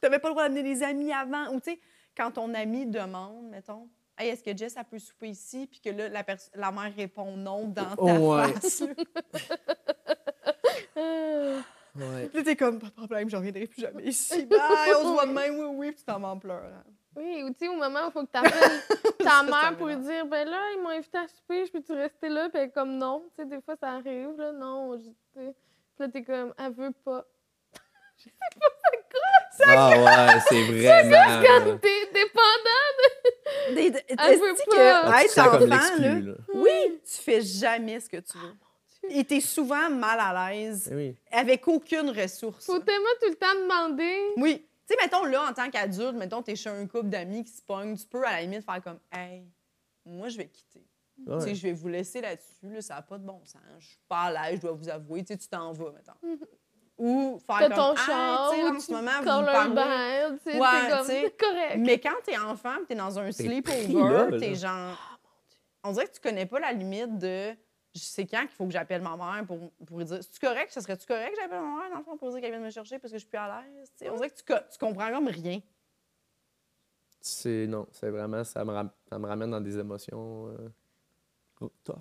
T'avais pas le droit d'amener des amis avant. Ou tu sais, quand ton ami demande, mettons, Hey, est-ce que Jess, elle peut souper ici? Puis que là, la, la mère répond non dans ta Oh, ouais. face? Ouais. Puis là, t'es comme, pas de problème, je reviendrai plus jamais ici. Bye, on se voit demain, oui, oui. Puis tu t'en vas en pleurant. Oui, ou tu sais, au moment où il faut que tu appelles ta mère pour lui dire Ben là, ils m'ont invité à souper, je peux-tu rester là? Puis elle est comme non. Tu sais, des fois, ça arrive, là, non. je- tu sais. Puis là, t'es comme Elle veut pas. Ah ouais, c'est vraiment. Quand t'es dépendant, Des- des- Elle veut est-ce pas. que Ah, comme enfant, là, là. oui, tu fais jamais ce que tu veux. Dieu. Et t'es souvent mal à l'aise, Eh Oui. avec aucune ressource. faut tellement tout le temps demander. Oui. Tu sais, mettons, là, en tant qu'adulte, mettons, t'es chez un couple d'amis qui se pognent, tu peux, à la limite, faire comme, hey, moi, je vais quitter. Ouais. Tu sais, je vais vous laisser là-dessus, là, ça n'a pas de bon sens. Je suis pas à l'aise, je dois vous avouer. Tu sais, tu t'en vas, mettons. Ou faire comme, ton Ah, char, en ce tu moment, vous parlez. sais, Ouais, c'est correct. Mais quand t'es enfant, t'es dans un sleepover, t'es genre. On dirait que tu connais pas la limite de. Je sais quand qu'il faut que j'appelle ma mère pour, pour lui dire. C'est-tu correct? Ça serait-tu correct que j'appelle ma mère, dans le fond, pour dire qu'elle vient me chercher parce que je suis plus à l'aise? On dirait que tu, co- tu comprends comme rien. C'est non, c'est vraiment ça me, ram- ça me ramène dans des émotions euh, oh, tough.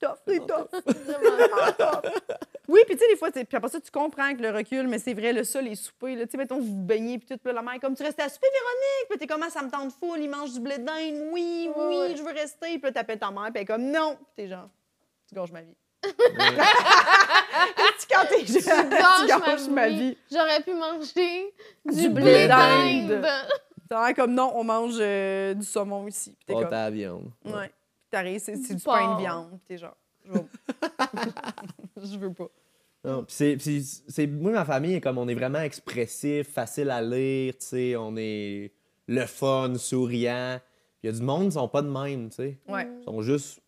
Tough, c'est tough. Vraiment. Oui, puis tu sais, des fois, puis après ça, tu comprends avec le recul, mais c'est vrai, le ça, les soupers, là, tu sais, mettons, vous vous baignez, puis tout, la mère, est comme, tu restais à souper, Véronique, puis t'es comme, Ah, ça me tente full, il mange du blé d'Inde, oui, Ouais, oui, ouais. je veux rester, puis là, t'appelles ta mère, puis elle est comme, non, puis t'es genre, tu gâches ma vie. Tu quand t'es jeune, tu gâches ma ma vie. vie. J'aurais pu manger du, Du blé d'Inde. T'as comme, non, on mange euh, du saumon ici, puis t'es Pas comme, ta viande. ouais. Puis t'arrives, c'est c'est du pain de viande, puis t'es genre, je veux, je veux pas. C'est, c'est- moi, ma famille, est comme on est vraiment expressif, facile à lire, tu sais, on est le fun, souriant. Il y a du monde qui sont pas de même, tu sais. Ouais. Ils sont juste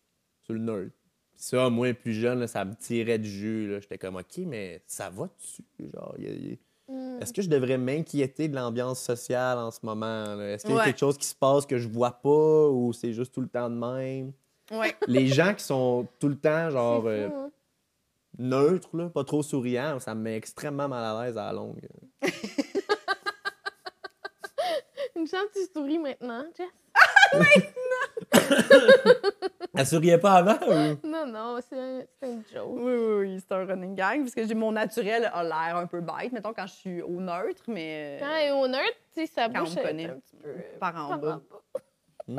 sur le nerd. Pis ça, moi, plus jeune, là, ça me tirait du jus. là. J'étais comme, OK, mais ça va dessus. Genre, y a- y a- Mm. est-ce que je devrais m'inquiéter de l'ambiance sociale en ce moment? Est-ce qu'il y a Ouais. quelque chose qui se passe que je vois pas ou c'est juste tout le temps de même? Ouais. Les gens qui sont tout le temps, genre, euh, neutres, là, pas trop souriants, ça me met extrêmement mal à l'aise à la longue. Une chance que tu souris maintenant, Jess. Elle souriait pas avant ou? Non, non, c'est un, c'est un joke. Oui, oui, oui, c'est un running gag, parce que j'ai- mon naturel a l'air un peu bête, mettons, quand je suis au neutre, mais Quand elle est au nerd, tu sais, on bouche est connaît. un petit peu... euh, par en par bas. Et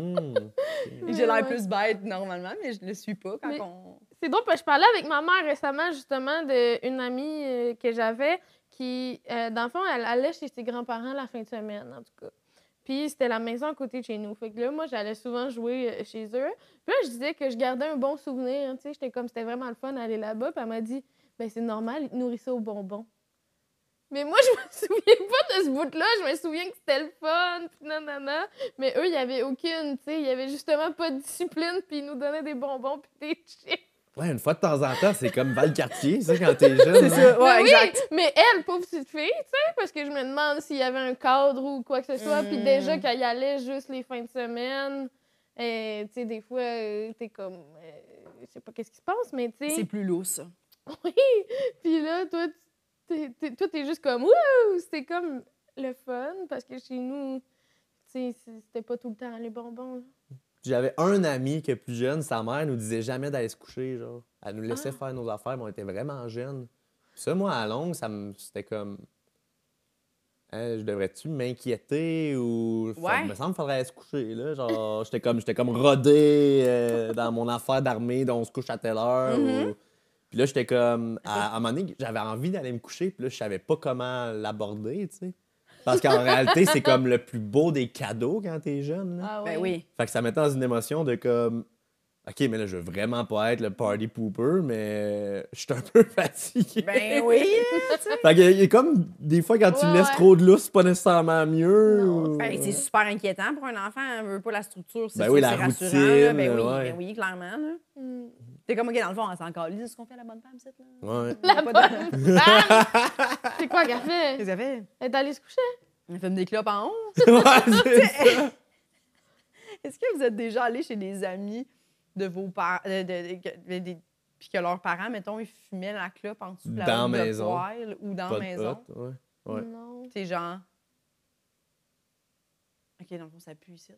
j'ai l'air Ouais, ouais. plus bête normalement, mais je le suis pas quand Mais- on... C'est drôle, parce que je parlais avec ma mère récemment, justement, d'une amie euh, que j'avais qui, euh, dans le fond, elle allait chez ses grands-parents la fin de semaine, en tout cas. Puis c'était la maison à côté de chez nous. Fait que là, moi, j'allais souvent jouer euh, chez eux. Puis là, je disais que je gardais un bon souvenir, tu sais. J'étais comme, c'était vraiment le fun d'aller là-bas. Puis elle m'a dit, ben c'est normal, ils te nourrissaient aux bonbons. Mais moi, je me souviens pas de ce bout-là. Je me souviens que c'était le fun, puis nanana. Mais eux, il y avait aucune, tu sais. Il y avait justement pas de discipline, puis ils nous donnaient des bonbons, puis des chips. Ouais, une fois de temps en temps, c'est comme Val-Cartier, ça, quand t'es jeune. C'est hein. ça, ouais, Ben oui, exact. mais elle, pauvre petite fille, tu sais, parce que je me demande s'il y avait un cadre ou quoi que ce soit. Puis déjà, quand y allait juste les fins de semaine, tu sais, des fois, euh, t'es comme. euh, je sais pas qu'est-ce qui se passe, mais tu C'est sais. plus lourd, ça. Oui! Puis là, toi, t'es- toi, t'es juste comme. Wouh! C'était comme le fun, parce que chez nous, tu sais, c'était pas tout le temps les bonbons. J'avais un ami que plus jeune, sa mère nous disait jamais d'aller se coucher, genre. Elle nous laissait Ah. faire nos affaires, mais on était vraiment jeunes. Puis ça, moi, à longue, ça me... c'était comme... Hein, je devrais-tu m'inquiéter ou... Ça Ouais. me semble qu'il faudrait aller se coucher, là. Genre, j'étais comme, j'étais comme rodé euh, dans mon affaire d'armée, dont on se couche à telle heure. Mhm. ou- Puis là, j'étais comme... À, à un moment donné, j'avais envie d'aller me coucher, puis là, je savais pas comment l'aborder, tu sais. Parce qu'en réalité, c'est comme le plus beau des cadeaux quand t'es jeune, là. Ah Ben oui. Fait que ça mettait dans une émotion de comme. OK, mais là, je veux vraiment pas être le party pooper, mais je suis un peu fatigué. Ben oui, sais. Fait que, il y a comme des fois, quand tu laisses ouais. trop de lousse, c'est pas nécessairement mieux. Ou- Ben, c'est super inquiétant pour un enfant. Elle veut pas la structure. C'est Ben oui, la c'est rassurant, routine, là. Ben oui, ouais. ben oui, clairement. là. Mm. T'es comme, OK, dans le fond, elle s'en calise. ce qu'on fait à la bonne femme, cette là. Ouais. La bonne femme! C'est quoi qu'elle fait? Qu'est-ce qu'elle fait? Elle est allée se coucher? Elle fume des clopes en haut. Ouais, c'est. Est-ce que vous êtes déjà allé chez des amis de vos parents, de, de- de- de- de- puis que leurs parents, mettons, ils fumaient la clope en dessous de la Dans maison. poêle ou dans Pas la de maison? potes, ouais. Ouais. Non. C'est genre. Ok, dans le fond, ça pue ici.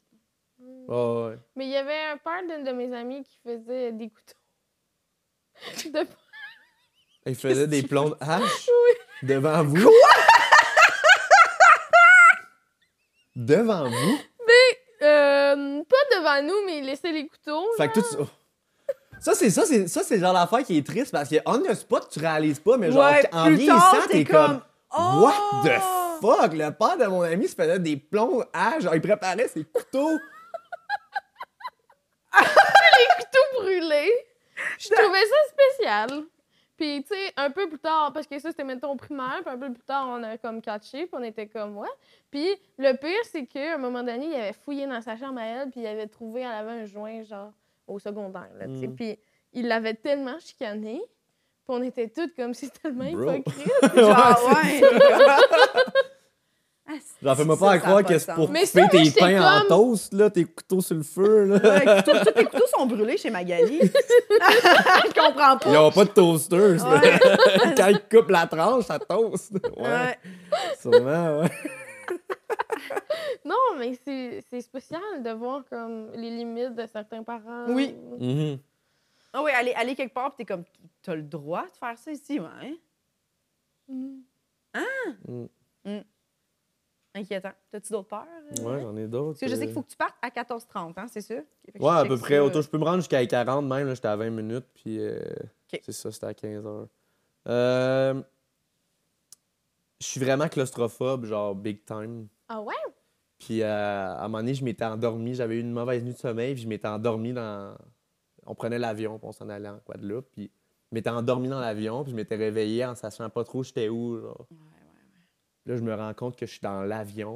Mm. Ouais, ouais. Mais il y avait un père d'une de mes amies qui faisait des couteaux. De- Il faisait des plombs de hache devant vous. devant vous? Euh, pas devant nous, mais il laissait les couteaux. Fait que tout. Ça, c'est ça, c'est ça, c'est le genre l'affaire qui est triste parce que on the spot, tu réalises pas, mais genre, Ouais, en vieillissant, t'es comme. comme, What Oh! the fuck? Le père de mon ami se faisait des plombs à genre, il préparait ses couteaux. Tout brûlé. Je trouvais ça spécial. Puis, tu sais, un peu plus tard, parce que ça, c'était, mettons, au primaire, puis un peu plus tard, on a comme catché, puis on était comme, ouais. Puis, le pire, c'est qu'à un moment donné, il avait fouillé dans sa chambre à elle, puis il avait trouvé, elle avait un joint, genre, au secondaire, là, tu sais. Mm. Puis, il l'avait tellement chicané, puis on était toutes comme, c'est tellement hypocrite. Genre, ouais. Ah, fais-moi ça, pas a croire que c'est pour Mais couper tes pains en toast, là, tes couteaux sur le feu, là. Ouais, tous tes couteaux sont brûlés chez Magali. Je comprends Ils pas. ont pas de toaster. Quand ils coupent la tranche, ça toast. Ouais. Ouais. Sûrement, ouais. non, mais c'est, c'est spécial de voir, comme, les limites de certains parents. Oui. Mhm. Ah oui, aller, aller quelque part, pis t'es comme, t'as le droit de faire ça ici, ouais. Mm. Mm. Inquiétant. T'as-tu d'autres peurs? euh? Ouais, j'en ai d'autres. Parce que je sais qu'il euh. faut que tu partes à 14h30, hein, c'est je Ouais, à peu près. euh, Autour, je peux me rendre jusqu'à 40 même. là, J'étais à 20 minutes. Puis euh, Ok. c'est ça, c'était à 15 heures. Euh, je suis vraiment claustrophobe, genre big time. Ah ouais? Puis euh, à un moment donné, je m'étais endormi. J'avais eu une mauvaise nuit de sommeil. Puis je m'étais endormi dans. On prenait l'avion, puis on s'en allait en Guadeloupe. Puis je m'étais endormi dans l'avion. Puis je m'étais réveillé en sachant pas trop j'étais où. Genre. Ouais, Là, je me rends compte que je suis dans l'avion.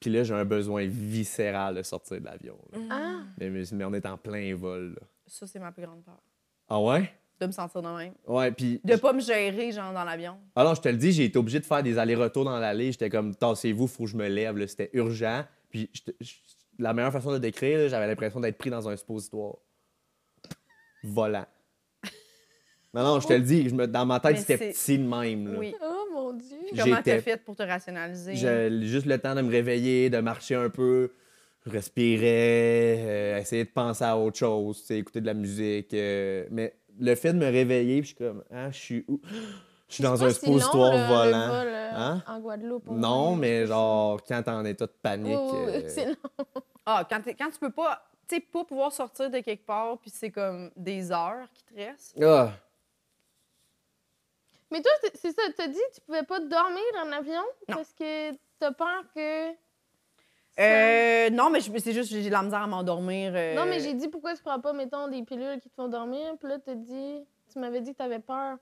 Puis là, j'ai un besoin viscéral de sortir de l'avion. ouais. Ah! Mais, mais- on est en plein vol. là. Ça, c'est ma plus grande peur. Ah ouais? De me sentir de même. Ouais, puis. De pas me gérer, genre, dans l'avion. Alors, je te le dis, j'ai été obligé de faire des allers-retours dans l'allée. J'étais comme, tassez-vous, faut que je me lève. là. C'était urgent. Puis, je te- je- la meilleure façon de le décrire, j'avais l'impression d'être pris dans un suppositoire. Volant. Non, non, je te le dis, je me- dans ma tête, c'était petit de même. là. Oui. Oh mon Dieu! Comment t'as fait pour te rationaliser? J'ai juste le temps de me réveiller, de marcher un peu. Je respirais, euh, essayer de penser à autre chose, écouter de la musique. euh, mais le fait de me réveiller, puis je suis comme, ah, je suis où? Je suis dans un si long, le volant. vol, euh, Hein? En Guadeloupe. Non, mais genre, quand t'es en état de panique. Euh, c'est long. Ah, quand, quand tu peux pas, tu sais, pas pouvoir sortir de quelque part, puis c'est comme des heures qui te restent. Ah, Mais toi, c'est- ça, t'as dit que tu pouvais pas dormir en avion Non. parce que t'as peur que. ça- Euh, non, mais c'est juste que j'ai de la misère à m'endormir. euh, Non, mais j'ai dit pourquoi tu prends pas, mettons, des pilules qui te font dormir. Puis là, t'as dit. Tu m'avais dit que t'avais peur.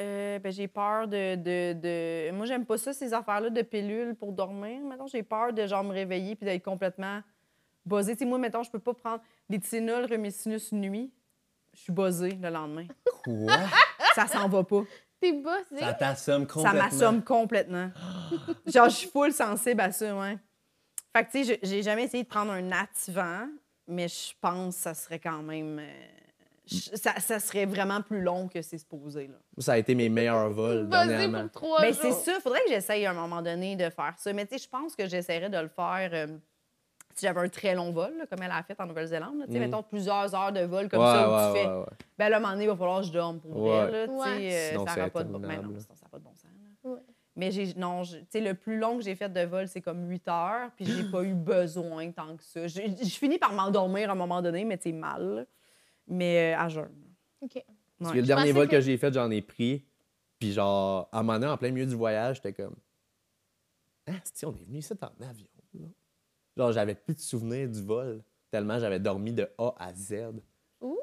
Euh, ben, j'ai peur de, de, de- Moi, j'aime pas ça, ces affaires-là de pilules pour dormir. Mettons, j'ai peur de genre me réveiller puis d'être complètement buzzée. Tu sais, moi, mettons, je peux pas prendre des Tylenol Remisinus nuit. Je suis buzzée le lendemain. quoi? Ça s'en va pas. Ça t'assomme Ça complètement. m'assomme complètement. genre, je suis full sensible à ça, ouais. Fait que, tu sais, je- j'ai jamais essayé de prendre un nativant, mais je pense que ça serait quand même. euh, je- ça, ça serait vraiment plus long que c'est supposé, là. Ça a été mes meilleurs vols dernièrement. pour trois jours. c'est ça. Faudrait que j'essaye à un moment donné de faire ça. Mais tu sais, je pense que j'essaierais de le faire euh, j'avais un très long vol, là, comme elle a fait en Nouvelle-Zélande. Tu sais, Mm. mettons plusieurs heures de vol comme Ouais, ça où ouais, tu fais. ouais, ouais. Ben là, à un moment donné, il va falloir que je dorme pour Ouais. vrai. Là, tu euh, Sinon, ça n'a pas de bon ben non, sinon, ça n'a pas de bon sens. là. Ouais. Mais j'ai non, je- tu sais, le plus long que j'ai fait de vol, c'est comme 8 heures, puis j'ai pas eu besoin tant que ça. Je, je finis par m'endormir à un moment donné, mais c'est mal. Mais euh, à jeun. OK. Parce Ouais. que le dernier vol que- que, j'ai fait, j'en ai pris. Puis genre, à un moment donné, en plein milieu du voyage, j'étais comme... Ah, on est venu ici en avion. Genre, j'avais plus de souvenirs du vol. Tellement j'avais dormi de A à Z. Ouh.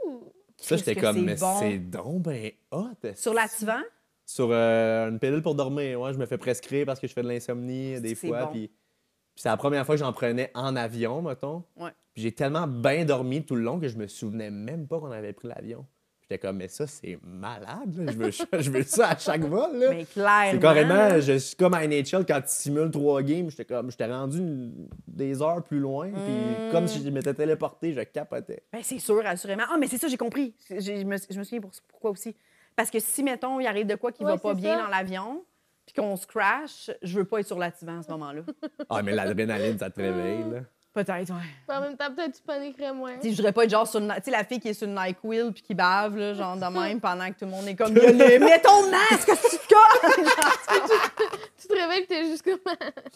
Ça, j'étais comme, mais bon. c'est donc ben hot. Sur l'Ativan, Sur euh, une pilule pour dormir. Ouais, je me fais prescrire parce que je fais de l'insomnie des fois. bon. Puis, puis c'est la première fois que j'en prenais en avion, mettons. Ouais. Puis j'ai tellement bien dormi tout le long que je me souvenais même pas qu'on avait pris l'avion. J'étais comme, mais ça, c'est malade, là. Je veux, je veux ça à chaque vol, là. Mais clairement. C'est carrément, je suis comme à NHL quand tu simules trois games, j'étais comme, j'étais rendu une- des heures plus loin, Mm. puis comme si je m'étais téléporté, je capotais. Ben, c'est sûr, assurément. Ah, mais c'est ça, j'ai compris. Je me, je me souviens pour- pourquoi aussi. Parce que si, mettons, il arrive de quoi qui Ouais, va pas bien ça. dans l'avion, puis qu'on se crash, je veux pas être sur l'activant à ce moment-là. Ah, mais l'adrénaline, ça te réveille, là. Peut-être, ouais. Puis en même temps, peut-être tu paniquerais moins. Tu sais, je voudrais pas être genre sur une... Tu sais, la fille qui est sur une NyQuil puis qui bave, là, genre de même, pendant que tout le monde est comme... Mets ton masque, que tu te colles! Tu te réveilles et t'es juste comme.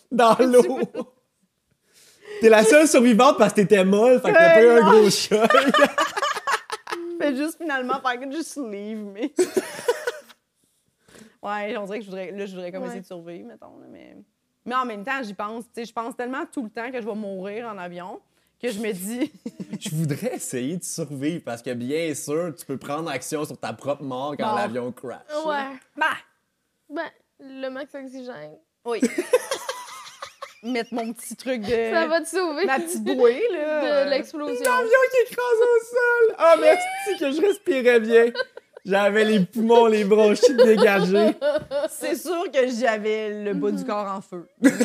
Dans l'eau! T'es la seule survivante parce que t'étais molle, fait que t'as pas eu un non. gros choc. Fait juste finalement faire que juste leave, mais... ouais, on dirait que je voudrais... Là, je voudrais comme Ouais. essayer de survivre, mettons, là, mais... En même temps, j'y pense. Tu sais, je pense tellement tout le temps que je vais mourir en avion que je me dis... Je voudrais essayer de survivre parce que bien sûr, tu peux prendre action sur ta propre mort quand Bon. l'avion crash. Ouais. bah, Ben, le max oxygène. oui. Mettre mon petit truc de... Ça va te sauver Ma petite bouée, là. de l'explosion. L'avion qui écrase au sol! Ah, merci que je respirais bien! J'avais les poumons, les bronchites dégagés. C'est sûr que j'avais le bas du corps en feu. Mais...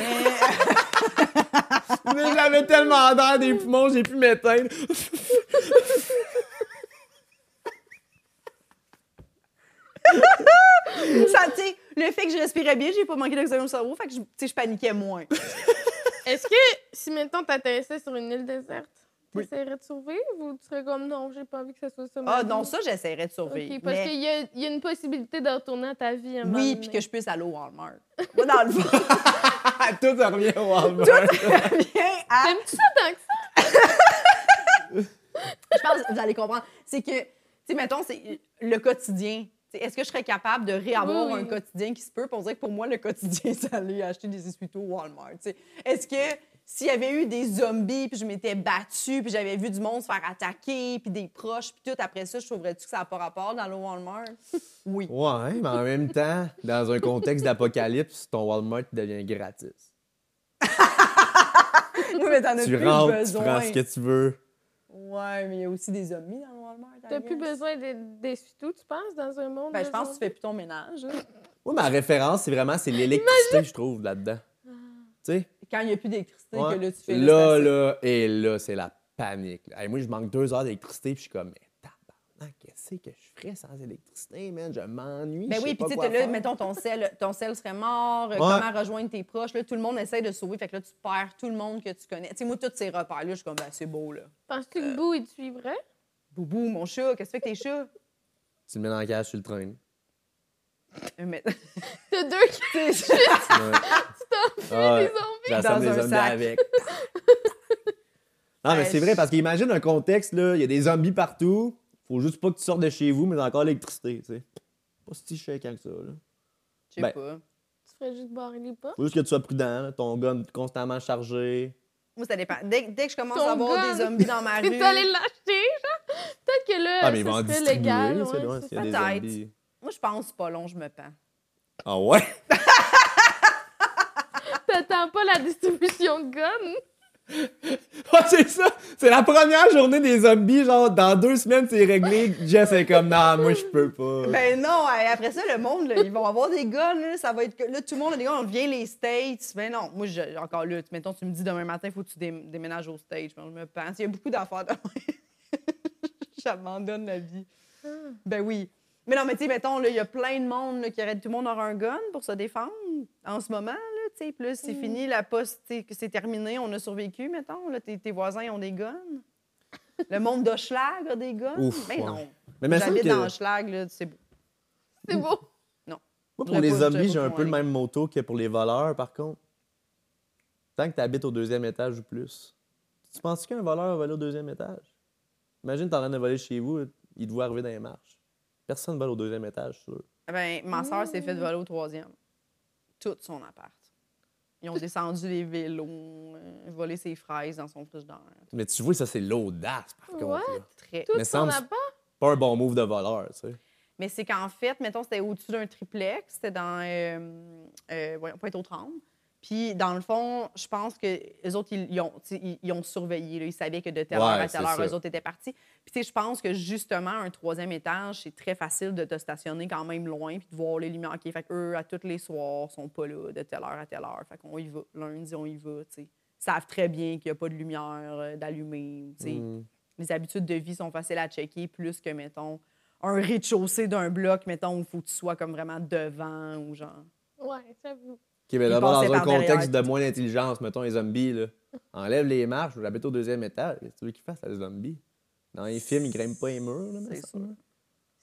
Mais j'avais tellement d'air des poumons, j'ai pu m'éteindre. ça, tu sais, le fait que je respirais bien, j'ai pas manqué d'oxygène au cerveau, fait que je, tu sais, je paniquais moins. Est-ce que si maintenant t'atterrissais sur une île déserte, Oui. t'essaierais de survivre ou tu serais comme non, j'ai pas envie que ça soit ça? Ah vie? non, ça, j'essaierais de survivre. Parce mais- qu'il y, a- il y a une possibilité de retourner à ta vie. un moment Oui, puis que je puisse aller au Walmart. Moi, dans le fond, Tout revient au Walmart. bien à... T'aimes-tu ça tant que ça? Je pense que vous allez comprendre. C'est que, tu sais, mettons, c'est le quotidien. Tu sais, Est-ce que je serais capable de réavoir Oui, oui. un quotidien qui se peut? On dirait que pour moi, le quotidien, c'est aller acheter des essuie-tout au Walmart. tu sais? Est-ce que s'il y avait eu des zombies, puis je m'étais battue, puis j'avais vu du monde se faire attaquer, puis des proches, puis tout, après ça, je trouverais-tu que ça n'a pas rapport dans le Walmart? Oui. Ouais, mais en même temps, dans un contexte d'apocalypse, ton Walmart devient gratis. Oui, mais t'en as Tu plus rentres, tu besoin. prends ce que tu veux. Ouais, mais il y a aussi des zombies dans le Walmart. I T'as plus besoin de- d'essuie-tout, tu penses, dans un monde? Ben, je pense que tu fais plus ton ménage. là. Moi, ma référence, c'est vraiment c'est l'électricité, je trouve, là-dedans. Tu sais? Quand il n'y a plus d'électricité, Ouais. que là, tu fais Là, là, et là, c'est la panique. Hey, moi, je manque deux heures d'électricité, puis je suis comme, mais tabarnak, qu'est-ce que je ferais sans électricité, man? Je m'ennuie. Ben je oui, puis tu sais, là, mettons, ton sel, ton sel serait mort, euh, Ouais. comment rejoindre tes proches, là, tout le monde essaie de sauver, fait que là, tu perds tout le monde que tu connais. Tu sais, moi, tous ces repères-là, je suis comme, ben, c'est beau, là. Penses-tu Euh. que Boo, il te suivrait? Boubou, mon chat, qu'est-ce que tu fais avec tes chats? Tu le mets dans le cache sur le train. Euh, mais- T'as deux qui tu sais, Ouais. Ah, les zombies. J'assemble un zombies sac. avec. non, mais c'est vrai, parce qu'imagine un contexte, là, il y a des zombies partout, faut juste pas que tu sortes de chez vous, mais t'as encore l'électricité, tu sais. Pas si chacun que ça, là. je sais Ben. pas. Tu ferais juste barrer les pas? Faut juste que tu sois prudent, là, ton gun constamment chargé. Moi, ça dépend. Dès, dès que je commence Ton à avoir gun. des zombies dans ma rue, T'es allé l'acheter, genre? Peut-être que là, Ah, mais ils ça vont en serait distribuer, légal. tu ouais, Peut-être. Moi, je pense pas long, je me pends. Ah ouais? T'attends pas la distribution de guns? Ouais, c'est ça! C'est la première journée des zombies, genre, dans deux semaines, c'est réglé. Jess est comme, non, moi, je peux pas. Ben non, après ça, le monde, là, ils vont avoir des guns, là, ça va être que- là, tout le monde a des guns, on vient les States. Ben non, moi, je- encore là, tu- mettons, tu me dis demain matin, il faut que tu dé- déménages aux States. Ben, je me pense. Il y a beaucoup d'affaires demain. J'abandonne la vie. Ben oui. Mais non, mais tu sais, mettons, là, il y a plein de monde là, qui aurait, tout le monde aura un gun pour se défendre en ce moment, là, tu sais. Puis là, c'est fini, la poste, tu sais, que c'est terminé, on a survécu, mettons. Là, tes, tes voisins ont des guns. Le monde d'Hochelag a des guns. Ouf, ben ouais. non. Mais semble J'habite dans Hochelag, là, c'est beau. C'est beau. Moi, Je pour les pas- zombies, j'ai un peu le même moto que pour les voleurs, par contre. Tant que tu habites au deuxième étage ou plus. Tu penses qu'un voleur va voler au deuxième étage? Imagine, t'es en train de voler chez vous, il te voit arriver dans les marches. Personne ne vole au deuxième étage, sûr. Ben, ma soeur s'est fait voler au troisième. Tout son appart. Ils ont descendu les vélos, euh, volé ses fraises dans son frigidaire. Mais tu vois, ça, c'est l'audace, par contre. What? là. Très. Tout Mais son semble- appart? Pas un bon move de voleur, tu sais. Mais c'est qu'en fait, mettons, c'était au-dessus d'un triplex, c'était dans, euh, euh, voyons, Pointe-aux-Trembles. Puis, dans le fond, je pense que les autres, ils, ils ont, tu sais, ils, ils ont surveillé. là. Ils savaient que de telle Ouais, heure à telle heure, eux autres étaient partis. Puis, tu sais, je pense que justement, un troisième étage, c'est très facile de te stationner quand même loin puis de voir les lumières qui. Fait qu'eux, à tous les soirs, sont pas là de telle heure à telle heure. Fait qu'on y va. Lundi, on y va, tu sais. Ils savent très bien qu'il n'y a pas de lumière euh, d'allumer. tu sais. Mm. Les habitudes de vie sont faciles à checker plus que, mettons, un rez-de-chaussée d'un bloc, mettons, où il faut que tu sois comme vraiment devant ou genre. Ouais, j'avoue. Mais d'abord, passaient dans un derrière, contexte de moins d'intelligence, mettons les zombies, là. Enlève les marches, j'habite au deuxième étage. Qu'est-ce que tu veux qu'ils fassent, les zombies? Dans les films, ils grimpent pas les murs, là, mais C'est ça, là.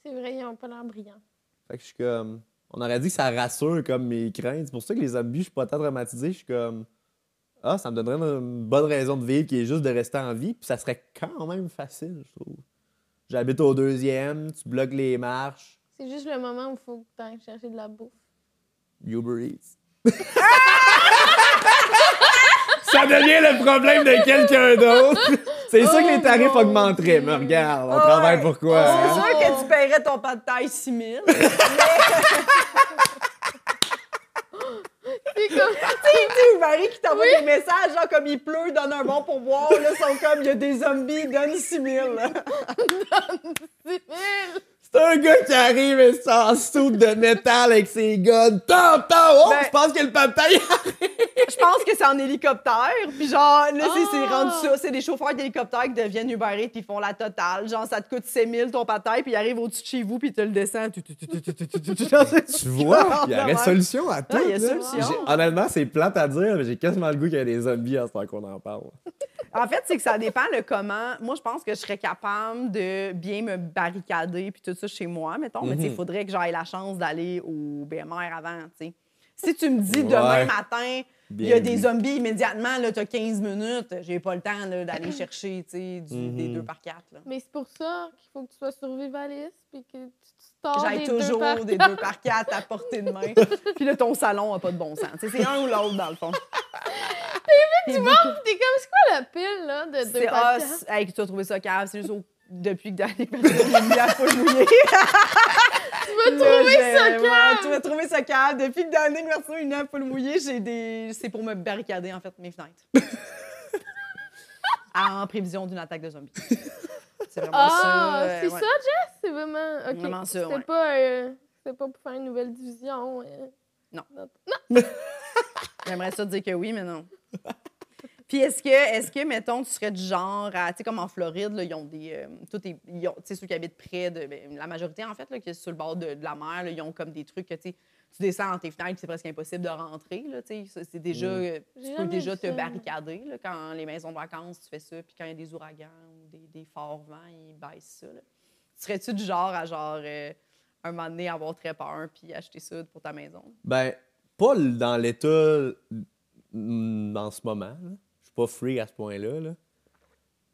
C'est vrai, ils ont pas l'air brillants. Fait que je suis comme. On aurait dit que ça rassure comme mes craintes. C'est pour ça que les zombies, je suis pas tant traumatisé. Je suis comme. Ah, ça me donnerait une bonne raison de vivre qui est juste de rester en vie. Puis ça serait quand même facile, je trouve. J'habite au deuxième, tu bloques les marches. C'est juste le moment où il faut que tu ailles chercher de la bouffe. Uber Eats. Ça devient le problème de quelqu'un d'autre. C'est sûr que les tarifs mon augmenteraient, mais regarde, on Ah travaille ouais. pourquoi. C'est hein? sûr que tu paierais ton pas de taille 6 000. C'est comme Tu sais, Marie qui t'envoie des messages, genre comme il pleut, donne un bon pourboire, là, sont comme il y a des zombies, donne 6 000. là. civil. C'est un gars qui arrive et en soupe de métal avec ses guns. Tom, tom! Oh, je pense que le papa arrive. Je pense que c'est en hélicoptère. Puis genre, là, c'est rendu ça. C'est des chauffeurs d'hélicoptère qui deviennent Uber Eats puis font la totale. Genre, ça te coûte 7000 ton pataille puis ils arrivent au-dessus de chez vous puis tu le descends. Tu, vois, il y aurait solution à tout. Honnêtement, c'est plate à dire, mais j'ai quasiment le goût qu'il y a des zombies à ce temps qu'on en parle. En fait, c'est que ça dépend le comment. Moi, je pense que je serais capable de bien me barricader puis tout ça chez moi, mettons. Mais il Mhm. faudrait que j'aille la chance d'aller au BMR avant, tu sais. Si tu me dis demain matin, il y a des zombies immédiatement, là, tu as 15 minutes, j'ai pas le temps d'aller chercher, tu sais, du- des Mhm. 2 par 4. Là. Mais c'est pour ça qu'il faut que tu sois survivaliste puis que tu J'aille des deux toujours des 2 par 4 à portée de main. puis là, ton salon a pas de bon sens. C'est un ou l'autre, dans le fond. Tu vois, t'es comme, c'est quoi la pile, là, de deux par ah, quatre? hey, tu as trouvé ça cave, c'est juste au- depuis que Personne m'a mis à foule mouillée. Tu vas trouver ça calme! Tu vas trouver ça calme. Depuis que Danny Personne m'a mis à foule mouillée, j'ai des. C'est pour me barricader, en fait, mes fenêtres. en prévision d'une attaque de zombies. C'est vraiment Ah, ça. euh, c'est ouais. ça, Jess? C'est vraiment... OK. Vraiment ça, C'était ouais. pas, euh, pas pour faire une nouvelle division. euh. Non. Non. J'aimerais ça dire que oui, mais non. Puis est-ce que, est-ce que, mettons, tu serais du genre à, tu sais, comme en Floride, là, ils ont des, euh, est, tu sais, ceux qui habitent près de, ben, la majorité, en fait, là, qui est sur le bord de, de la mer, là, ils ont comme des trucs que, tu sais, tu descends dans tes fenêtres, c'est presque impossible de rentrer, c'est déjà, Mm. euh, tu peux déjà te ça. barricader, là, quand les maisons de vacances, tu fais ça, puis quand il y a des ouragans ou des, des forts vents, ils baissent ça, là. Serais-tu du genre à, genre, euh, un moment donné, avoir très peur, puis acheter ça pour ta maison? Ben, pas dans l'état mm, en ce moment. Je suis pas free à ce point-là. là.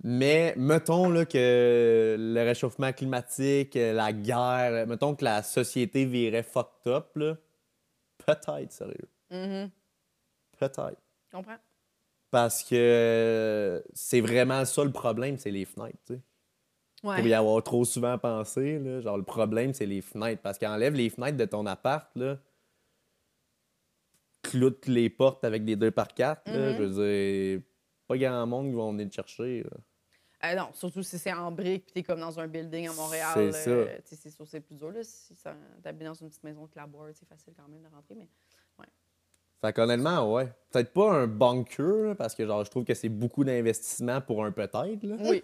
Mais mettons là, que le réchauffement climatique, la guerre, mettons que la société virait fucked up, là, peut-être, sérieux. Mhm. Peut-être. Je comprends. Parce que c'est vraiment ça le problème, c'est les fenêtres. tu sais. Ouais. Pour y avoir trop souvent pensé, là, genre le problème, c'est les fenêtres. Parce qu'enlève les fenêtres de ton appart, là, cloute les portes avec des 2 par 4 Mhm. je veux dire, pas grand monde qui vont venir te chercher. là. Euh, non, surtout si c'est en briques puis t'es comme dans un building à Montréal. C'est ça. euh, c'est sûr c'est plus dur. Là, si t'habites dans une petite maison de clapboard, c'est facile quand même de rentrer. Mais Fait qu'honnêtement, ouais. Peut-être pas un bunker, là, parce que genre, je trouve que c'est beaucoup d'investissement pour un peut-être. là. oui,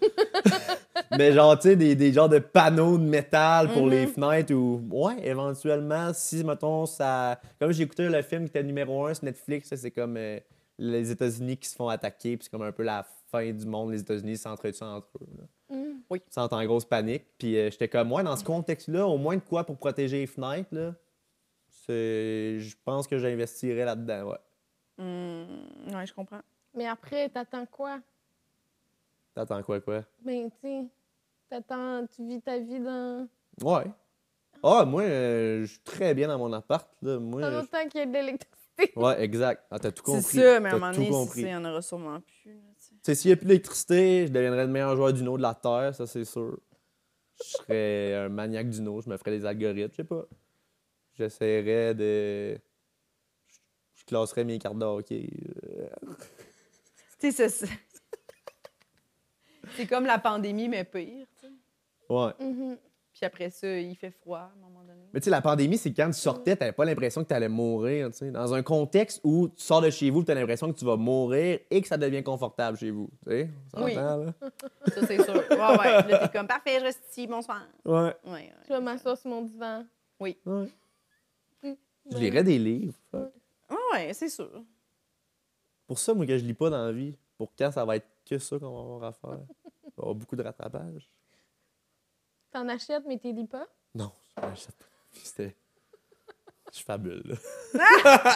Mais genre, tu sais, des, des genres de panneaux de métal pour les fenêtres ou. Ouais, éventuellement, si, mettons, ça. Comme j'ai écouté le film qui était numéro un sur Netflix, c'est comme euh, les États-Unis qui se font attaquer, puis c'est comme un peu la fin du monde, les États-Unis s'entretuent entre eux. là. Mm. Ils sont en grosse panique. Puis euh, j'étais comme, ouais, dans ce contexte-là, au moins de quoi pour protéger les fenêtres, là. C'est. Je pense que j'investirais là-dedans, ouais. Hum, ouais, je comprends. Mais après, t'attends quoi? T'attends quoi, quoi? Ben, tu sais, t'attends... Tu vis ta vie dans... Ouais. Ah, moi, euh, je suis très bien dans mon appart, là. Moi, qu'il y a de l'électricité. Ouais, exact. Ah, t'as tout C'est compris. ça, mais à un moment donné, il y en aura sûrement plus. là, sais. Tu sais, s'il n'y a plus d'électricité, je deviendrais le meilleur joueur d'Uno de la Terre, ça c'est sûr. Je serais un maniaque d'Uno, je me ferais des algorithmes, je sais pas. J'essaierais de. Je classerais mes cartes de hockey. euh, Tu sais, c'est- c'est c'est comme la pandémie, mais pire. tu sais. Ouais. Mhm. Puis après ça, il fait froid à un moment donné. Mais tu sais, la pandémie, c'est quand tu sortais, t'avais pas l'impression que t'allais mourir, tu sais. Dans un contexte où tu sors de chez vous, t'as l'impression que tu vas mourir et que ça devient confortable chez vous, tu sais. On Oui. là? Ça, c'est sûr. Ouais, ouais. Là, t'es comme, parfait, je reste ici, bonsoir. Ouais. Ouais, ouais. Je vais m'asseoir sur mon divan. ouais. Mm. Je lirais des livres. fuck. Ouais, ouais, c'est sûr. Pour ça, moi, que je lis pas dans la vie. Pour quand ça va être que ça qu'on va avoir à faire. Il va y avoir beaucoup de rattrapage. T'en achètes, mais t'es lis pas? Non, je m'achète pas. C'était. Je fabule, là.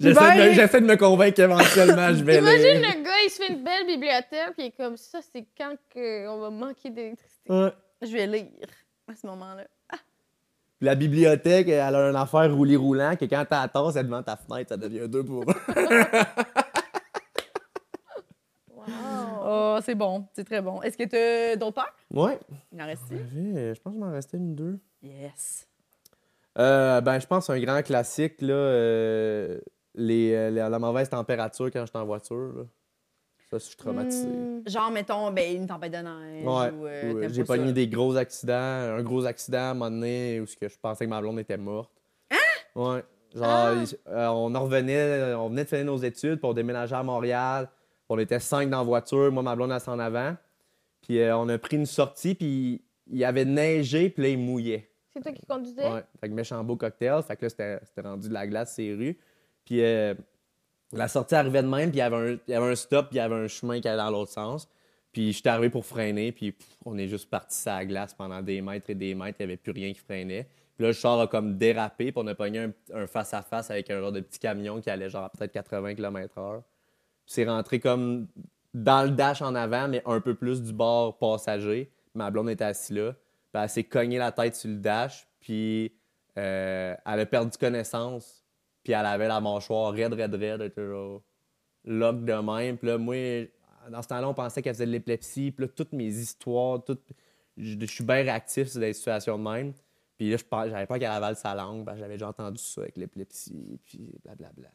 J'essaie de, me- Ben- j'essaie de me convaincre qu'éventuellement, je vais Imagine le gars, il se fait une belle bibliothèque, puis il est comme ça, c'est quand que on va manquer d'électricité. Ouais. Je vais lire à ce moment-là. Puis La bibliothèque, elle a une affaire roulis-roulant que quand t'as la tasse, elle devant ta fenêtre, ça devient deux pour. Oh, c'est bon. C'est très bon. Est-ce que tu as d'autres peurs? Ouais. Il en reste J'avais- Je pense qu'il m'en restait une deux. Yes. Euh, ben, je pense un grand classique, là. euh, les, euh, la, mauvaise température quand je suis en voiture. là. Ça, je suis traumatisé. Hmm. Genre, mettons, ben, une tempête de neige. Ouais. ou, euh, J'ai pogné des gros accidents. Un gros accident à un moment donné où ce que je pensais que ma blonde était morte. Hein? Ouais. Genre, Ah! il- euh, on en revenait, on venait de finir nos études, puis on déménageait à Montréal. On était cinq dans la voiture, moi, ma blonde, elle en avant. Puis euh, on a pris une sortie, puis il y avait neigé, puis là, il mouillait. C'est toi qui conduisais? Ouais. Fait que méchant beau cocktail. Fait que là, c'était rendu de la glace, ces rues. Puis euh, la sortie arrivait de même, puis il y avait un, il y avait un stop, puis il y avait un chemin qui allait dans l'autre sens. Puis j'étais arrivé pour freiner, puis pff, on est juste parti sur la glace pendant des mètres et des mètres. Il n'y avait plus rien qui freinait. Puis là, le char a comme dérapé, puis on a pogné un, face-à-face avec un genre de petit camion qui allait genre à peut-être 80 km/h. C'est rentré comme dans le dash en avant, mais un peu plus du bord passager. Ma blonde était assise là. Puis elle s'est cogné la tête sur le dash, puis euh, elle a perdu connaissance, puis elle avait la mâchoire raide, raide, raide, lock de même. Puis là, moi, dans ce temps-là, on pensait qu'elle faisait de l'épilepsie, puis toutes mes histoires, toutes... je, suis bien réactif sur des situations de même. Puis là, j'avais pas qu'elle avale sa langue, j'avais déjà entendu ça avec l'épilepsie, puis blablabla.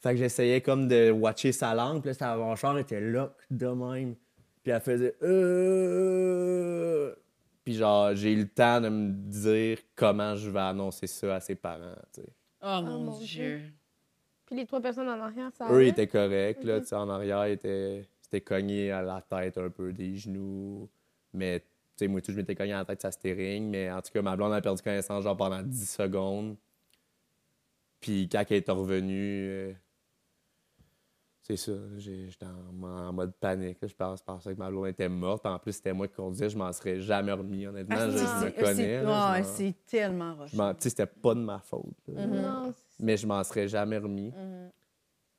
Fait que j'essayais comme de watcher sa langue, puis là, sa mâchoire était lock de même. Puis elle faisait euh... Puis genre, j'ai eu le temps de me dire comment je vais annoncer ça à ses parents, tu sais. Oh, mon mon Dieu. Dieu. Puis les trois personnes en arrière, ça Eux, ils étaient corrects, là, tu sais, en arrière, ils étaient, c'était cogné à la tête un peu, des genoux. Mais, tu sais, moi, tout, je m'étais cogné à la tête, ça steering. Mais en tout cas, ma blonde a perdu connaissance, genre, pendant 10 secondes. Puis quand elle est revenue, euh, c'est ça, j'étais en, en mode panique. là. Je pense, je pensais que ma blonde était morte. Puis en plus, c'était moi qui conduisais, je m'en serais jamais remis, honnêtement. Ah, je, me c'est- connais. c'est- tellement sais, c'était pas de ma faute. Mhm. C'est- Mais je m'en serais jamais remis. Mhm.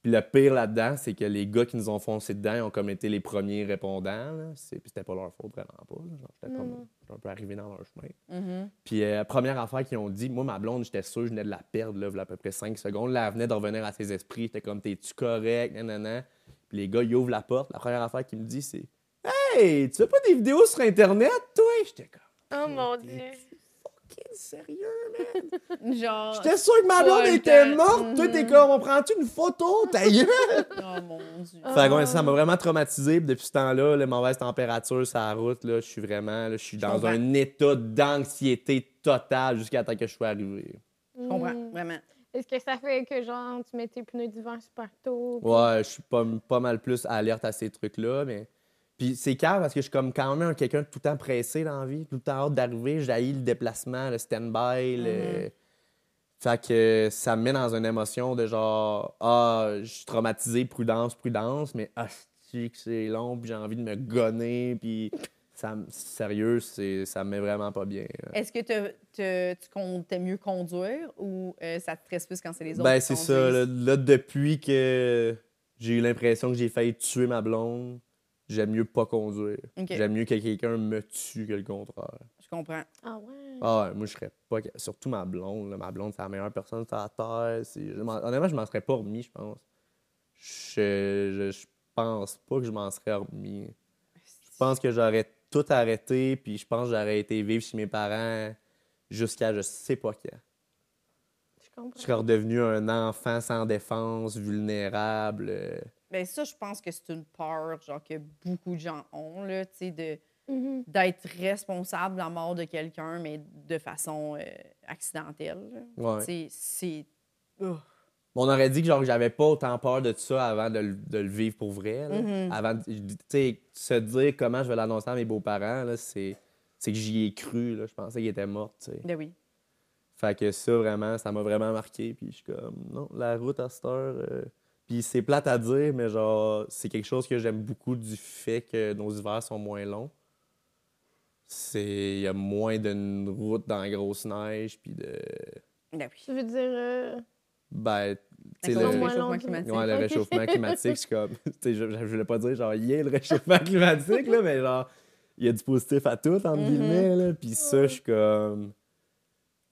Puis le pire là-dedans, c'est que les gars qui nous ont foncé dedans, ils ont comme été les premiers répondants. là. C'est- Puis c'était pas leur faute, vraiment pas. là. Genre, j'étais comme un peu arrivé dans leur chemin. Mhm. Puis euh, première affaire qu'ils ont dit, moi, ma blonde, j'étais sûr je venais de la perdre, là, à peu près 5 secondes. Là, elle venait de revenir à ses esprits. J'étais comme, t'es-tu correct? Nanana. Puis les gars, ils ouvrent la porte. La première affaire qu'ils me disent, c'est Hey, tu fais pas des vidéos sur Internet, toi? J'étais comme, Oh mon dieu. Fucking sérieux, man? Genre. J'étais sûr que ma blonde était morte. Toi, t'es comme, on prend-tu une photo? Ta gueule? Oh mon Dieu. Fait que ouais, ça m'a vraiment traumatisé. Puis depuis ce temps-là, la mauvaise température sur la route, là, je suis vraiment là, je suis dans comprends. un état d'anxiété totale jusqu'à temps que je sois arrivé. Je comprends, Hmm. vraiment. Est-ce que ça fait que, genre, tu mets tes pneus d'hiver super tôt? puis- Ouais, je suis pas, pas mal plus alerte à ces trucs-là, mais... Puis c'est calme parce que je suis comme quand même un- quelqu'un tout le temps pressé dans la vie, tout le temps hâte d'arriver, j'haïs le déplacement, le stand-by, le... Fait que ça me met dans une émotion de genre, ah, je suis traumatisé, prudence, prudence, mais ah, que c'est long, puis j'ai envie de me gonner, puis ça, sérieux, ça me met vraiment pas bien. Est-ce que te- te- tu comptais mieux conduire ou euh, ça te stresse plus quand c'est les autres Ben, c'est ça. Là, depuis que j'ai eu l'impression que j'ai failli tuer ma blonde, j'aime mieux pas conduire. J'aime mieux que quelqu'un me tue que le contraire. Je comprends. Ah ouais? Ah ouais, moi, je serais pas. Surtout ma blonde. là. Ma blonde, c'est la meilleure personne sur la terre. Honnêtement, je m'en serais pas remis, je pense. Je, je, je pense pas que je m'en serais remis. Je pense que j'aurais tout arrêté, puis je pense que j'aurais été vivre chez mes parents jusqu'à je sais pas quand. Je comprends. Je serais redevenu un enfant sans défense, vulnérable. Ben ça, je pense que c'est une peur genre que beaucoup de gens ont, là, tu sais, de Mhm. d'être responsable de la mort de quelqu'un, mais de façon euh, accidentelle. Ouais. C'est... On aurait dit que genre j'avais pas autant peur de ça avant de, le- de le vivre pour vrai. là. Mhm. Avant, de- tu sais, se dire comment je vais l'annoncer à mes beaux-parents, là, c'est, c'est que j'y ai cru. Là. Je pensais qu'il était mort. tu sais. Ben oui. Fait que ça, vraiment, ça m'a vraiment marqué. Puis je suis comme, non, la route à cette heure. euh, Puis c'est plate à dire, mais genre, c'est quelque chose que j'aime beaucoup du fait que nos hivers sont moins longs. C'est. Il y a moins d'une route dans la grosse neige, puis de. Ben oui. Tu veux dire. euh, Ben, tu sais, le, réchauffement long, climatique. ouais, le réchauffement climatique, c'est comme. Tu sais, je, je voulais pas dire, genre, il y a le réchauffement climatique, là, mais genre, il y a du positif à tout, entre Mhm. guillemets, là. Puis ça, je suis comme.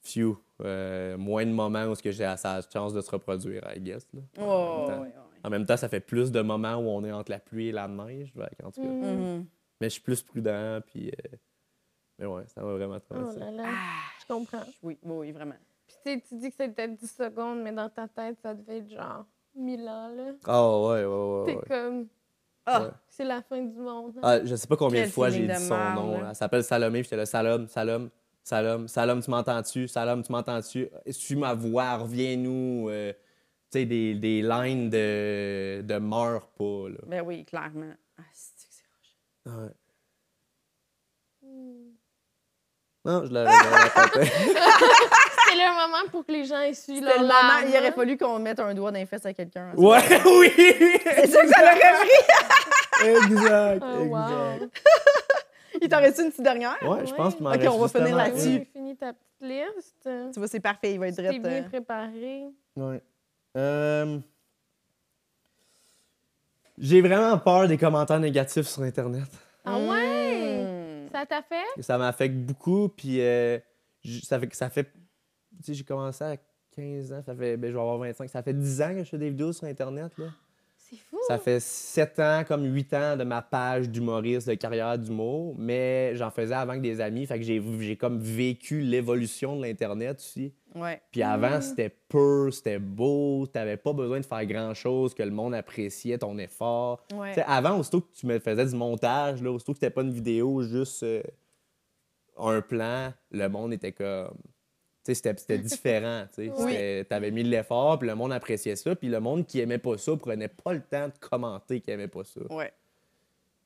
Phew. Euh, moins de moments où est-ce que j'ai de chance de se reproduire, I guess. Là. Oh, en, même temps, ouais. en même temps, ça fait plus de moments où on est entre la pluie et la neige. en tout cas. Mhm. Mhm. Mais je suis plus prudent, puis. euh, Mais ouais, ça m'a vraiment Oh traversé. là là. Ah, Je comprends. oui, oui, oui, vraiment. Puis tu sais, tu dis que c'était 10 secondes, mais dans ta tête, ça devait être genre 1000 ans, là. Ah ouais, ouais, ouais. T'es ouais. comme. Ah! Ouais. C'est la fin du monde. hein. Ah, je sais pas combien Quel de fois j'ai dit son nom. là. Elle s'appelle Salomé, puis j'étais là, Salom, Salom, Salom, Salom, tu m'entends-tu? Salom, tu m'entends-tu? Suis ma voix, reviens-nous. euh, tu sais, des, des lines de, de meurs pas, là. Ben oui, clairement. Ah, c'est que c'est roche. Ouais. Hmm. Non, je l'avais. C'est le moment pour que les gens essuient C'était leur le moment, il aurait fallu qu'on mette un doigt dans les fesses à quelqu'un. ouais, oui! C'est sûr que ça l'aurait pris! exact, Oh, exact. T'en reste une petite dernière? Ouais, je pense qu'il m'en Ok, on va finir là-dessus. Oui, finis ta petite liste. Tu vois, c'est parfait, il va être T'es direct. bien euh, préparé. Ouais. Euh, J'ai vraiment peur des commentaires négatifs sur Internet. Ah ouais? hmm. Ça t'a fait? Ça m'affecte beaucoup, puis euh, ça fait que ça fait. Tu sais, j'ai commencé à 15 ans, ça fait. Ben, je vais avoir 25. Ça fait 10 ans que je fais des vidéos sur Internet, là. C'est fou. Ça fait 7 ans, comme 8 ans de ma page d'humoriste, de carrière d'humour, mais j'en faisais avant que des amis, fait que j'ai comme vécu l'évolution de l'Internet aussi. Ouais. Puis avant, Mm. c'était pur, c'était beau, t'avais pas besoin de faire grand-chose, que le monde appréciait ton effort. Ouais. Avant, aussitôt que tu me faisais du montage, là, aussitôt que c'était pas une vidéo, juste euh, un plan, le monde était comme. C'était- différent. tu. Oui. T'avais mis de l'effort, puis le monde appréciait ça, puis le monde qui aimait pas ça prenait pas le temps de commenter qu'il aimait pas ça. Ouais.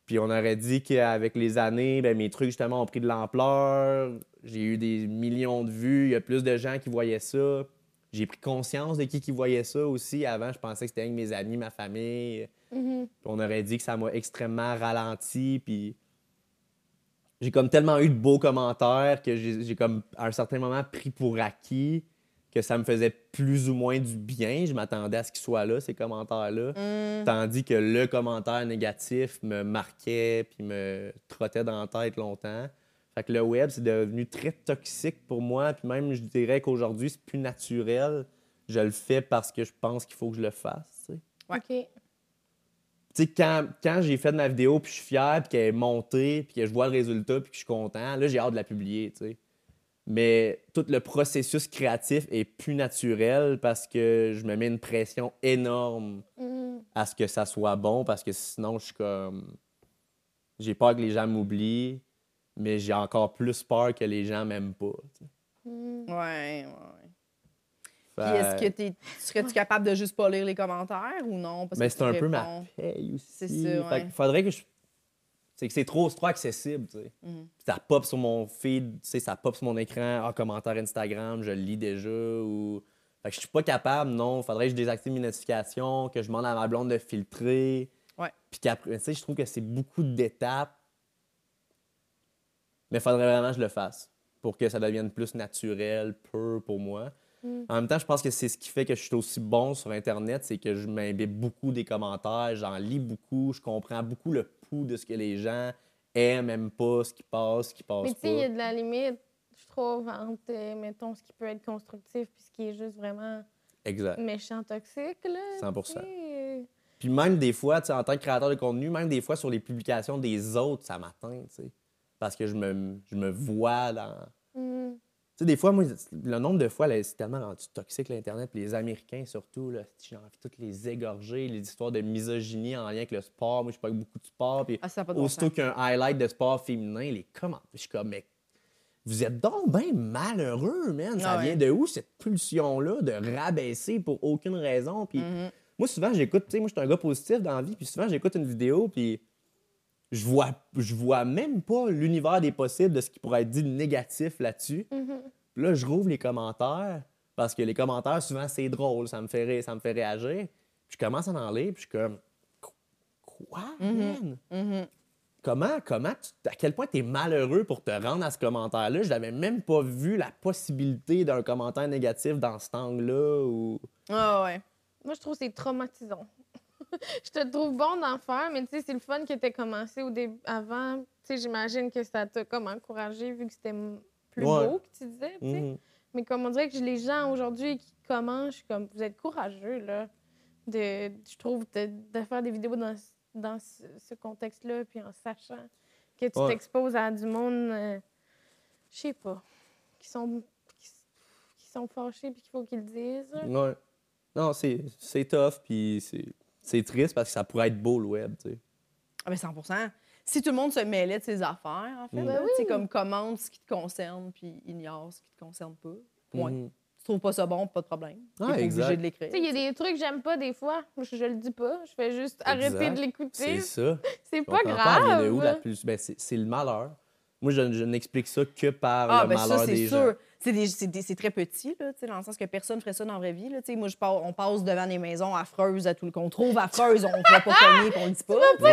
Puis on aurait dit qu'avec les années, ben, mes trucs justement ont pris de l'ampleur. J'ai eu des millions de vues. Il y a plus de gens qui voyaient ça. J'ai pris conscience de qui qui voyait ça aussi. Avant, je pensais que c'était avec mes amis, ma famille. Mhm. Puis on aurait dit que ça m'a extrêmement ralenti. Puis j'ai comme tellement eu de beaux commentaires que j'ai comme à un certain moment pris pour acquis que ça me faisait plus ou moins du bien. Je m'attendais à ce qu'ils soient là, ces commentaires-là. Hmm. Tandis que le commentaire négatif me marquait puis me trottait dans la tête longtemps. Fait que le web, c'est devenu très toxique pour moi. Puis même, je dirais qu'aujourd'hui, c'est plus naturel. Je le fais parce que je pense qu'il faut que je le fasse. tu sais. Ouais. OK. Tu sais, quand, quand j'ai fait ma vidéo, puis je suis fier, puis qu'elle est montée, puis que je vois le résultat, puis que je suis content, là, j'ai hâte de la publier, tu sais. Mais tout le processus créatif est plus naturel parce que je me mets une pression énorme Mhm. à ce que ça soit bon parce que sinon, je suis comme. J'ai peur que les gens m'oublient, mais j'ai encore plus peur que les gens m'aiment pas. tu sais. Mhm. Ouais, ouais, est-ce que t'es- serais-tu capable de juste pas lire les commentaires ou non? Parce Mais que c'est un tu peu ma paye aussi. C'est ça, Fait ouais. faudrait que je. C'est que c'est trop, accessible, tu sais. Puis ça pop sur mon feed, tu sais, ça pop sur mon écran, ah, commentaire Instagram, je le lis déjà, ou... Fait que je suis pas capable, non. Faudrait que je désactive mes notifications, que je demande à ma blonde de filtrer. Ouais. Puis qu'après, tu sais, je trouve que c'est beaucoup d'étapes. Mais faudrait vraiment que je le fasse pour que ça devienne plus naturel, peu pour moi. Mm. En même temps, je pense que c'est ce qui fait que je suis aussi bon sur Internet, c'est que je m'imbibe beaucoup des commentaires, j'en lis beaucoup, je comprends beaucoup le pouls de ce que les gens aiment, aiment pas, ce qui passe, ce qui passe Mais tu sais, il y a pas. de la limite, je trouve, entre, euh, mettons, ce qui peut être constructif puis ce qui est juste vraiment Exact. méchant, toxique, là. 100%. tu sais. Puis même des fois, tu sais, en tant que créateur de contenu, même des fois sur les publications des autres, ça m'atteint, tu sais. Parce que je me, je me vois dans, Mhm. Sais, des fois, moi, le nombre de fois, c'est tellement rendu toxique, l'Internet, puis les Américains surtout, là, j'ai envie de toutes les égorger, les histoires de misogynie en lien avec le sport. Moi, je parle beaucoup de sport, puis Ah, bon aussitôt qu'un highlight de sport féminin, les commentaires, je suis comme, mais vous êtes donc bien malheureux, man. Ça Ah ouais. vient de où, cette pulsion-là de rabaisser pour aucune raison? Puis Mhm. moi, souvent, j'écoute, tu sais, moi, je suis un gars positif dans la vie, puis souvent, j'écoute une vidéo, puis je vois, je vois même pas l'univers des possibles de ce qui pourrait être dit de négatif là-dessus. Puis là, je rouvre les commentaires, parce que les commentaires, souvent, c'est drôle, ça me fait, ré- ça me fait réagir. Puis je commence à en lire, puis je suis comme, quoi, man? Mhm. Comment, comment, tu- à quel point tu es malheureux pour te rendre à ce commentaire-là? Je n'avais même pas vu la possibilité d'un commentaire négatif dans cet angle-là. Ou... Ah ouais. Moi, je trouve que c'est traumatisant. je te trouve bon d'en faire, mais tu sais, c'est le fun que tu commencé au début, avant. Tu sais, j'imagine que ça t'a comme encouragé vu que c'était plus Ouais. beau que tu disais, tu sais. Mhm. Mais comme on dirait que les gens aujourd'hui qui commencent, je suis comme, vous êtes courageux, là, de, je trouve, de, de faire des vidéos dans, ce- dans ce, ce contexte-là, puis en sachant que tu Ouais. t'exposes à du monde, euh, je sais pas, qui sont, qui, qui sont fâchés, puis qu'il faut qu'ils le disent. Ouais. Non, c'est c'est tough, puis c'est- c'est triste parce que ça pourrait être beau, le web, tu sais. Ah ben 100% Si tout le monde se mêlait de ses affaires, en fait, Mm. là, Ben tu sais, oui. comme commande ce qui te concerne, puis ignore ce qui te concerne pas. Point. Mhm. Tu trouves pas ça bon, pas de problème. T'es pas exact. obligé de l'écrire. Tu sais, il y a des trucs que j'aime pas des fois. Je, je le dis pas. Je fais juste arrêter de C'est l'écouter. ça. C'est pas pas, grave. de où, la plus... ben, c'est c'est le malheur. Moi, je, je n'explique ça que par Ah, le ben malheur ça, c'est des sûr. gens. C'est des- c'est des- c'est très petit, là, tu sais, dans le sens que personne ne ferait ça dans la vraie vie. Là, tu sais. moi, je pars- on passe devant des maisons affreuses à tout le qu'on trouve affreuses, on ne va pas cogner, qu'on le dit pas. tu sais. Ouais.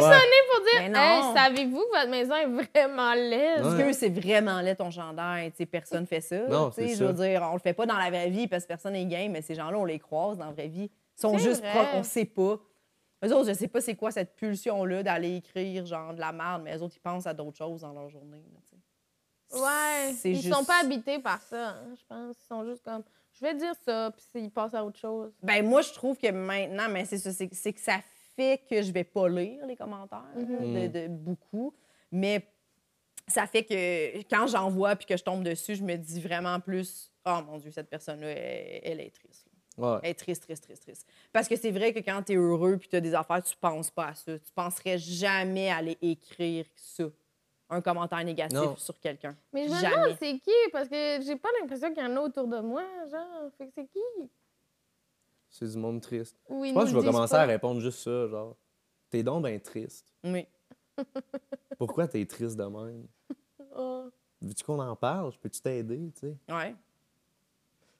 pour dire, Hey, savez-vous que votre maison est vraiment laide? Parce Ouais. que c'est vraiment laid ton sais, personne fait ça. Non, tu sais, c'est je veux dire, on le fait pas dans la vraie vie parce que personne n'est game, mais ces gens-là, on les croise dans la vraie vie. Ils sont C'est juste vrai. propres, on sait pas. Eux autres, je sais pas c'est quoi cette pulsion-là d'aller écrire genre de la merde, mais eux autres, ils pensent à d'autres choses dans leur journée. là. Ouais. C'est Ils juste- sont pas habités par ça, hein, je pense. Ils sont juste comme, je vais dire ça, puis ils passent à autre chose. Ben moi, je trouve que maintenant, mais c'est ça, c'est que ça fait que je vais pas lire les commentaires Mhm. de, de beaucoup, mais ça fait que quand j'en vois puis que je tombe dessus, je me dis vraiment plus, oh mon Dieu, cette personne-là, elle, elle est triste. Ouais. Elle est triste, triste, triste, triste. Parce que c'est vrai que quand tu es heureux puis tu as des affaires, tu penses pas à ça. Tu penserais jamais aller écrire ça, un commentaire négatif Non. sur quelqu'un. Mais je me Jamais. demande c'est qui, parce que j'ai pas l'impression qu'il y en a autour de moi, genre. Fait que c'est qui? C'est du monde triste. Ou ils Je pense que je vais commencer pas. à répondre juste ça, genre. T'es donc bien triste. Oui. Pourquoi t'es triste de même? Ah. Veux-tu qu'on en parle? Je peux-tu t'aider, tu sais? Ouais.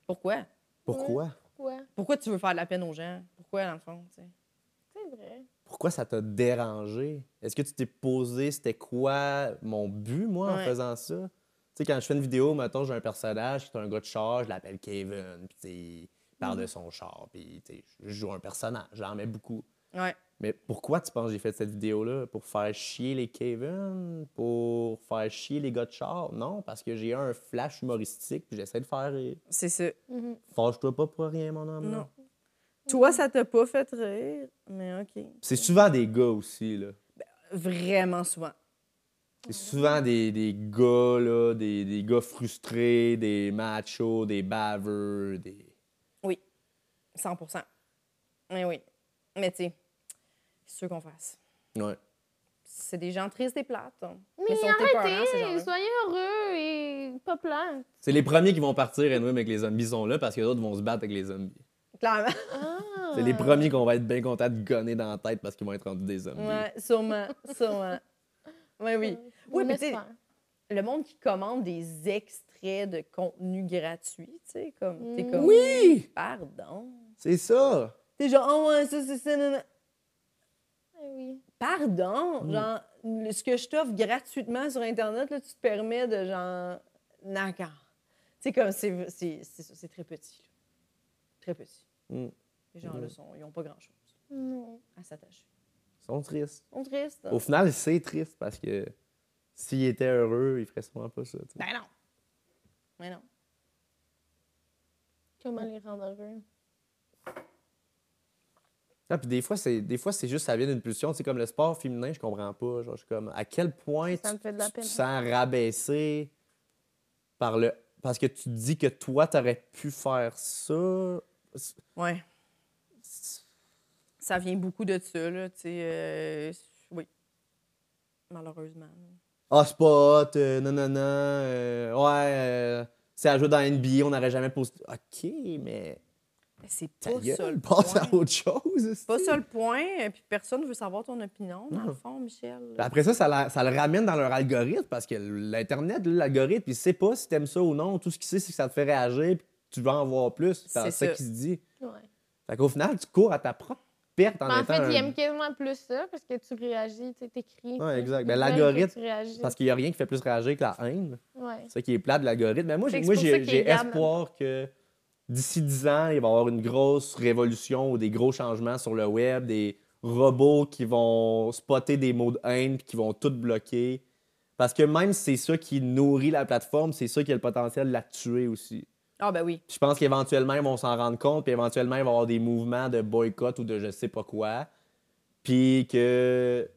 Pourquoi? Pourquoi? Ouais, Pourquoi tu veux faire de la peine aux gens? Pourquoi, dans le fond? tu sais? c'est vrai. Pourquoi ça t'a dérangé? Est-ce que tu t'es posé c'était quoi mon but, moi, en faisant ça? Tu sais, quand je fais une vidéo, mettons, j'ai un personnage qui est un gars de char, je l'appelle Kevin, puis tu sais, il parle Mhm. de son char, puis tu sais, je joue un personnage, j'en mets beaucoup. Ouais. Mais pourquoi tu penses que j'ai fait cette vidéo-là? Pour faire chier les Kevin? Pour faire chier les gars de char? Non, parce que j'ai un flash humoristique puis j'essaie de faire rire. C'est ça. Mhm. Fâche-toi pas pour rien, mon homme. Non. Toi, ça t'a pas fait rire, mais OK. C'est souvent des gars aussi, là. Vraiment souvent. C'est souvent des, des gars, là, des, des gars frustrés, des machos, des baveux, des... 100% Mais oui. Mais tu sais, c'est sûr qu'on fasse. Ouais. C'est des gens tristes et plates. hein. Mais sont épeurants, ces arrêtez, gens-là. soyez heureux et pas plates. C'est les premiers qui vont partir, anyway, mais que les zombies sont là parce que les autres vont se battre avec les zombies. Clairement. Ah. C'est les premiers qu'on va être bien contents de gonner dans la tête parce qu'ils vont être rendus des zombies. Ouais, sûrement. Sûrement. Oui, oui. Oui, On mais tu sais, espère. le monde qui commande des extraits de contenu gratuit, tu sais, comme. T'es Mm. comme. Oui! Pardon. C'est ça! T'es genre, oh ouais, ça, c'est ça, non, non. Oui. Pardon, Mm. genre, ce que je t'offre gratuitement sur Internet, là, tu te permets de genre. D'accord. Tu sais, comme, c'est c'est- c'est ça, c'est très petit. là. Très petit. Mm. Les gens-là, Mm. sont, ils n'ont pas grand-chose Non. à s'attacher. Ils sont tristes. Ils sont tristes. Au final, c'est triste parce que s'ils étaient heureux, ils feraient sûrement pas ça. tu sais. Ben non. Mais non. Comment les rendre heureux? Ah, puis des fois, c'est des fois c'est juste ça vient d'une pulsion. C'est comme le sport féminin, je comprends pas. Genre, je suis comme à quel point Ça tu, me fait de la tu te sens rabaissé par le parce que tu dis que toi, t'aurais pu faire ça. Ouais. Ça vient beaucoup de ça, là, tu sais. euh, oui. Malheureusement. Ah, c'est pas hot, euh, non, non, non. euh, ouais, euh, c'est à jouer dans la NBA, on n'aurait jamais posté. Ok, mais. Mais C'est pas ça le passe point. à autre chose. C'est pas ça le point, euh, puis personne veut savoir ton opinion, dans le Non. fond, Michel. Puis Après ça, ça, la- ça le ramène dans leur algorithme parce que l'Internet, l'algorithme, il sait pas si t'aimes ça ou non. Tout ce qu'il sait, c'est que ça te fait réagir puis tu veux en voir plus. C'est ça qu'il se dit. Ouais. Fait qu'au final, tu cours à ta propre perte en Mais en étant fait, il un- aime quasiment plus ça parce que tu réagis, tu t'écris. Ouais, tu- exact. Ben, l'algorithme. Parce qu'il n'y a rien qui fait plus réagir que la haine. Ouais. C'est ça qui est plat de l'algorithme. Mais moi, Fait j'ai, que moi, j'ai, espoir que d'ici 10 ans, il va y avoir une grosse révolution ou des gros changements sur le web, des robots qui vont spotter des mots de haine puis qui vont tout bloquer. Parce que même si c'est ça qui nourrit la plateforme, c'est ça qui a le potentiel de la tuer aussi. Ah, ben oui. Je pense qu'éventuellement, ils vont s'en rendre compte, puis éventuellement, il va y avoir des mouvements de boycott ou de je sais pas quoi. Puis que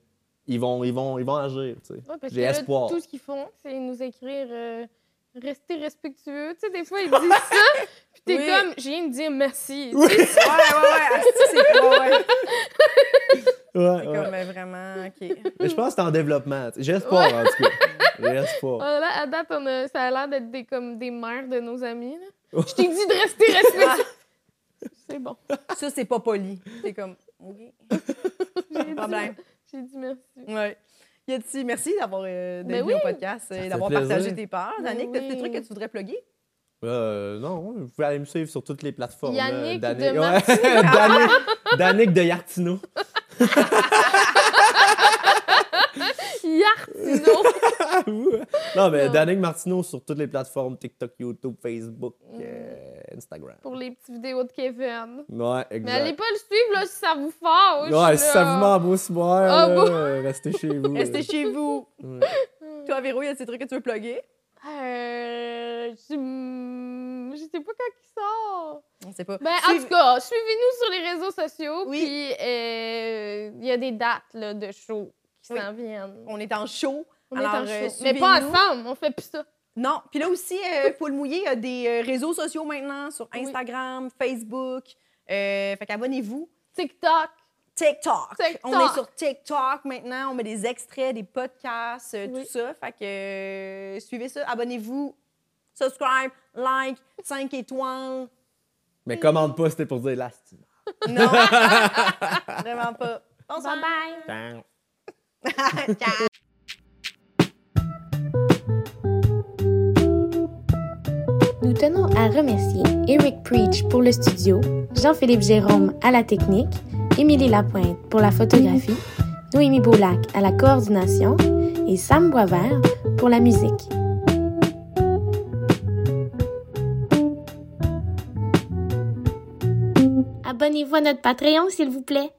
ils vont, ils vont, ils vont agir. tu sais. Ouais, parce J'ai espoir. tout ce qu'ils font, c'est nous écrire euh, restez respectueux. Tu sais, des fois, ils disent ça, puis t'es Oui. comme, je viens de dire merci. Oui. Ouais, ouais, ouais. asti, C'est ouais, ouais. Ouais, C'est ouais. comme euh, vraiment. OK. Mais je pense que c'est en développement. espoir, en tout cas. Ah, là, à date, on a- ça a l'air d'être des, comme des mères de nos amis. là. Je t'ai dit de rester respectueux. c'est bon. Ça, c'est pas poli. C'est comme. OK. J'ai dit, problème. j'ai dit merci. Ouais. Yati, merci d'avoir euh, Ben venu oui. au podcast et fait d'avoir partagé tes peurs. Ben Danick, t'as des oui. trucs que tu voudrais plugger? Euh, non, vous pouvez aller me suivre sur toutes les plateformes. Yannick Danick- de Ouais. Danick, Danick de Yartino. Yartino. non, mais Non. Danick Martineau sur toutes les plateformes TikTok, YouTube, Facebook, euh, Instagram. pour les petites vidéos de Kevin. Ouais, Mais exact. allez pas le suivre là, si ça vous fâche. Ouais, si ça vous boire, Ah, bon. euh, restez chez vous. Restez chez vous. Ouais. Toi, Véro, y a des trucs que tu veux plugger? Euh, je... je sais pas quand il sort. On sait pas. Ben, en Suivez- tout cas, suivez-nous sur les réseaux sociaux. Oui. Puis, euh, il y a des dates là, de shows qui Oui. s'en viennent. On est en show. On Alors, est en euh, show. Mais pas ensemble, on fait plus ça. Non. Puis là aussi, euh, Paul Mouillé, il y a des réseaux sociaux maintenant sur Oui. Instagram, Facebook. Fait qu'abonnez-vous. TikTok. TikTok. TikTok. On est sur TikTok maintenant. On met des extraits, des podcasts, euh, Oui. tout ça. Fait que euh, suivez ça. Abonnez-vous. Subscribe, like, 5 étoiles. Mais commande pas, c'était pour dire l'astime. Non. Vraiment pas. Bonsoir. bye. Ciao. Nous tenons à remercier Eric Preach pour le studio, Jean-Philippe Jérôme à la technique, Émilie Lapointe pour la photographie, Noémie Boulac à la coordination et Sam Boisvert pour la musique. Abonnez-vous à notre Patreon, s'il vous plaît.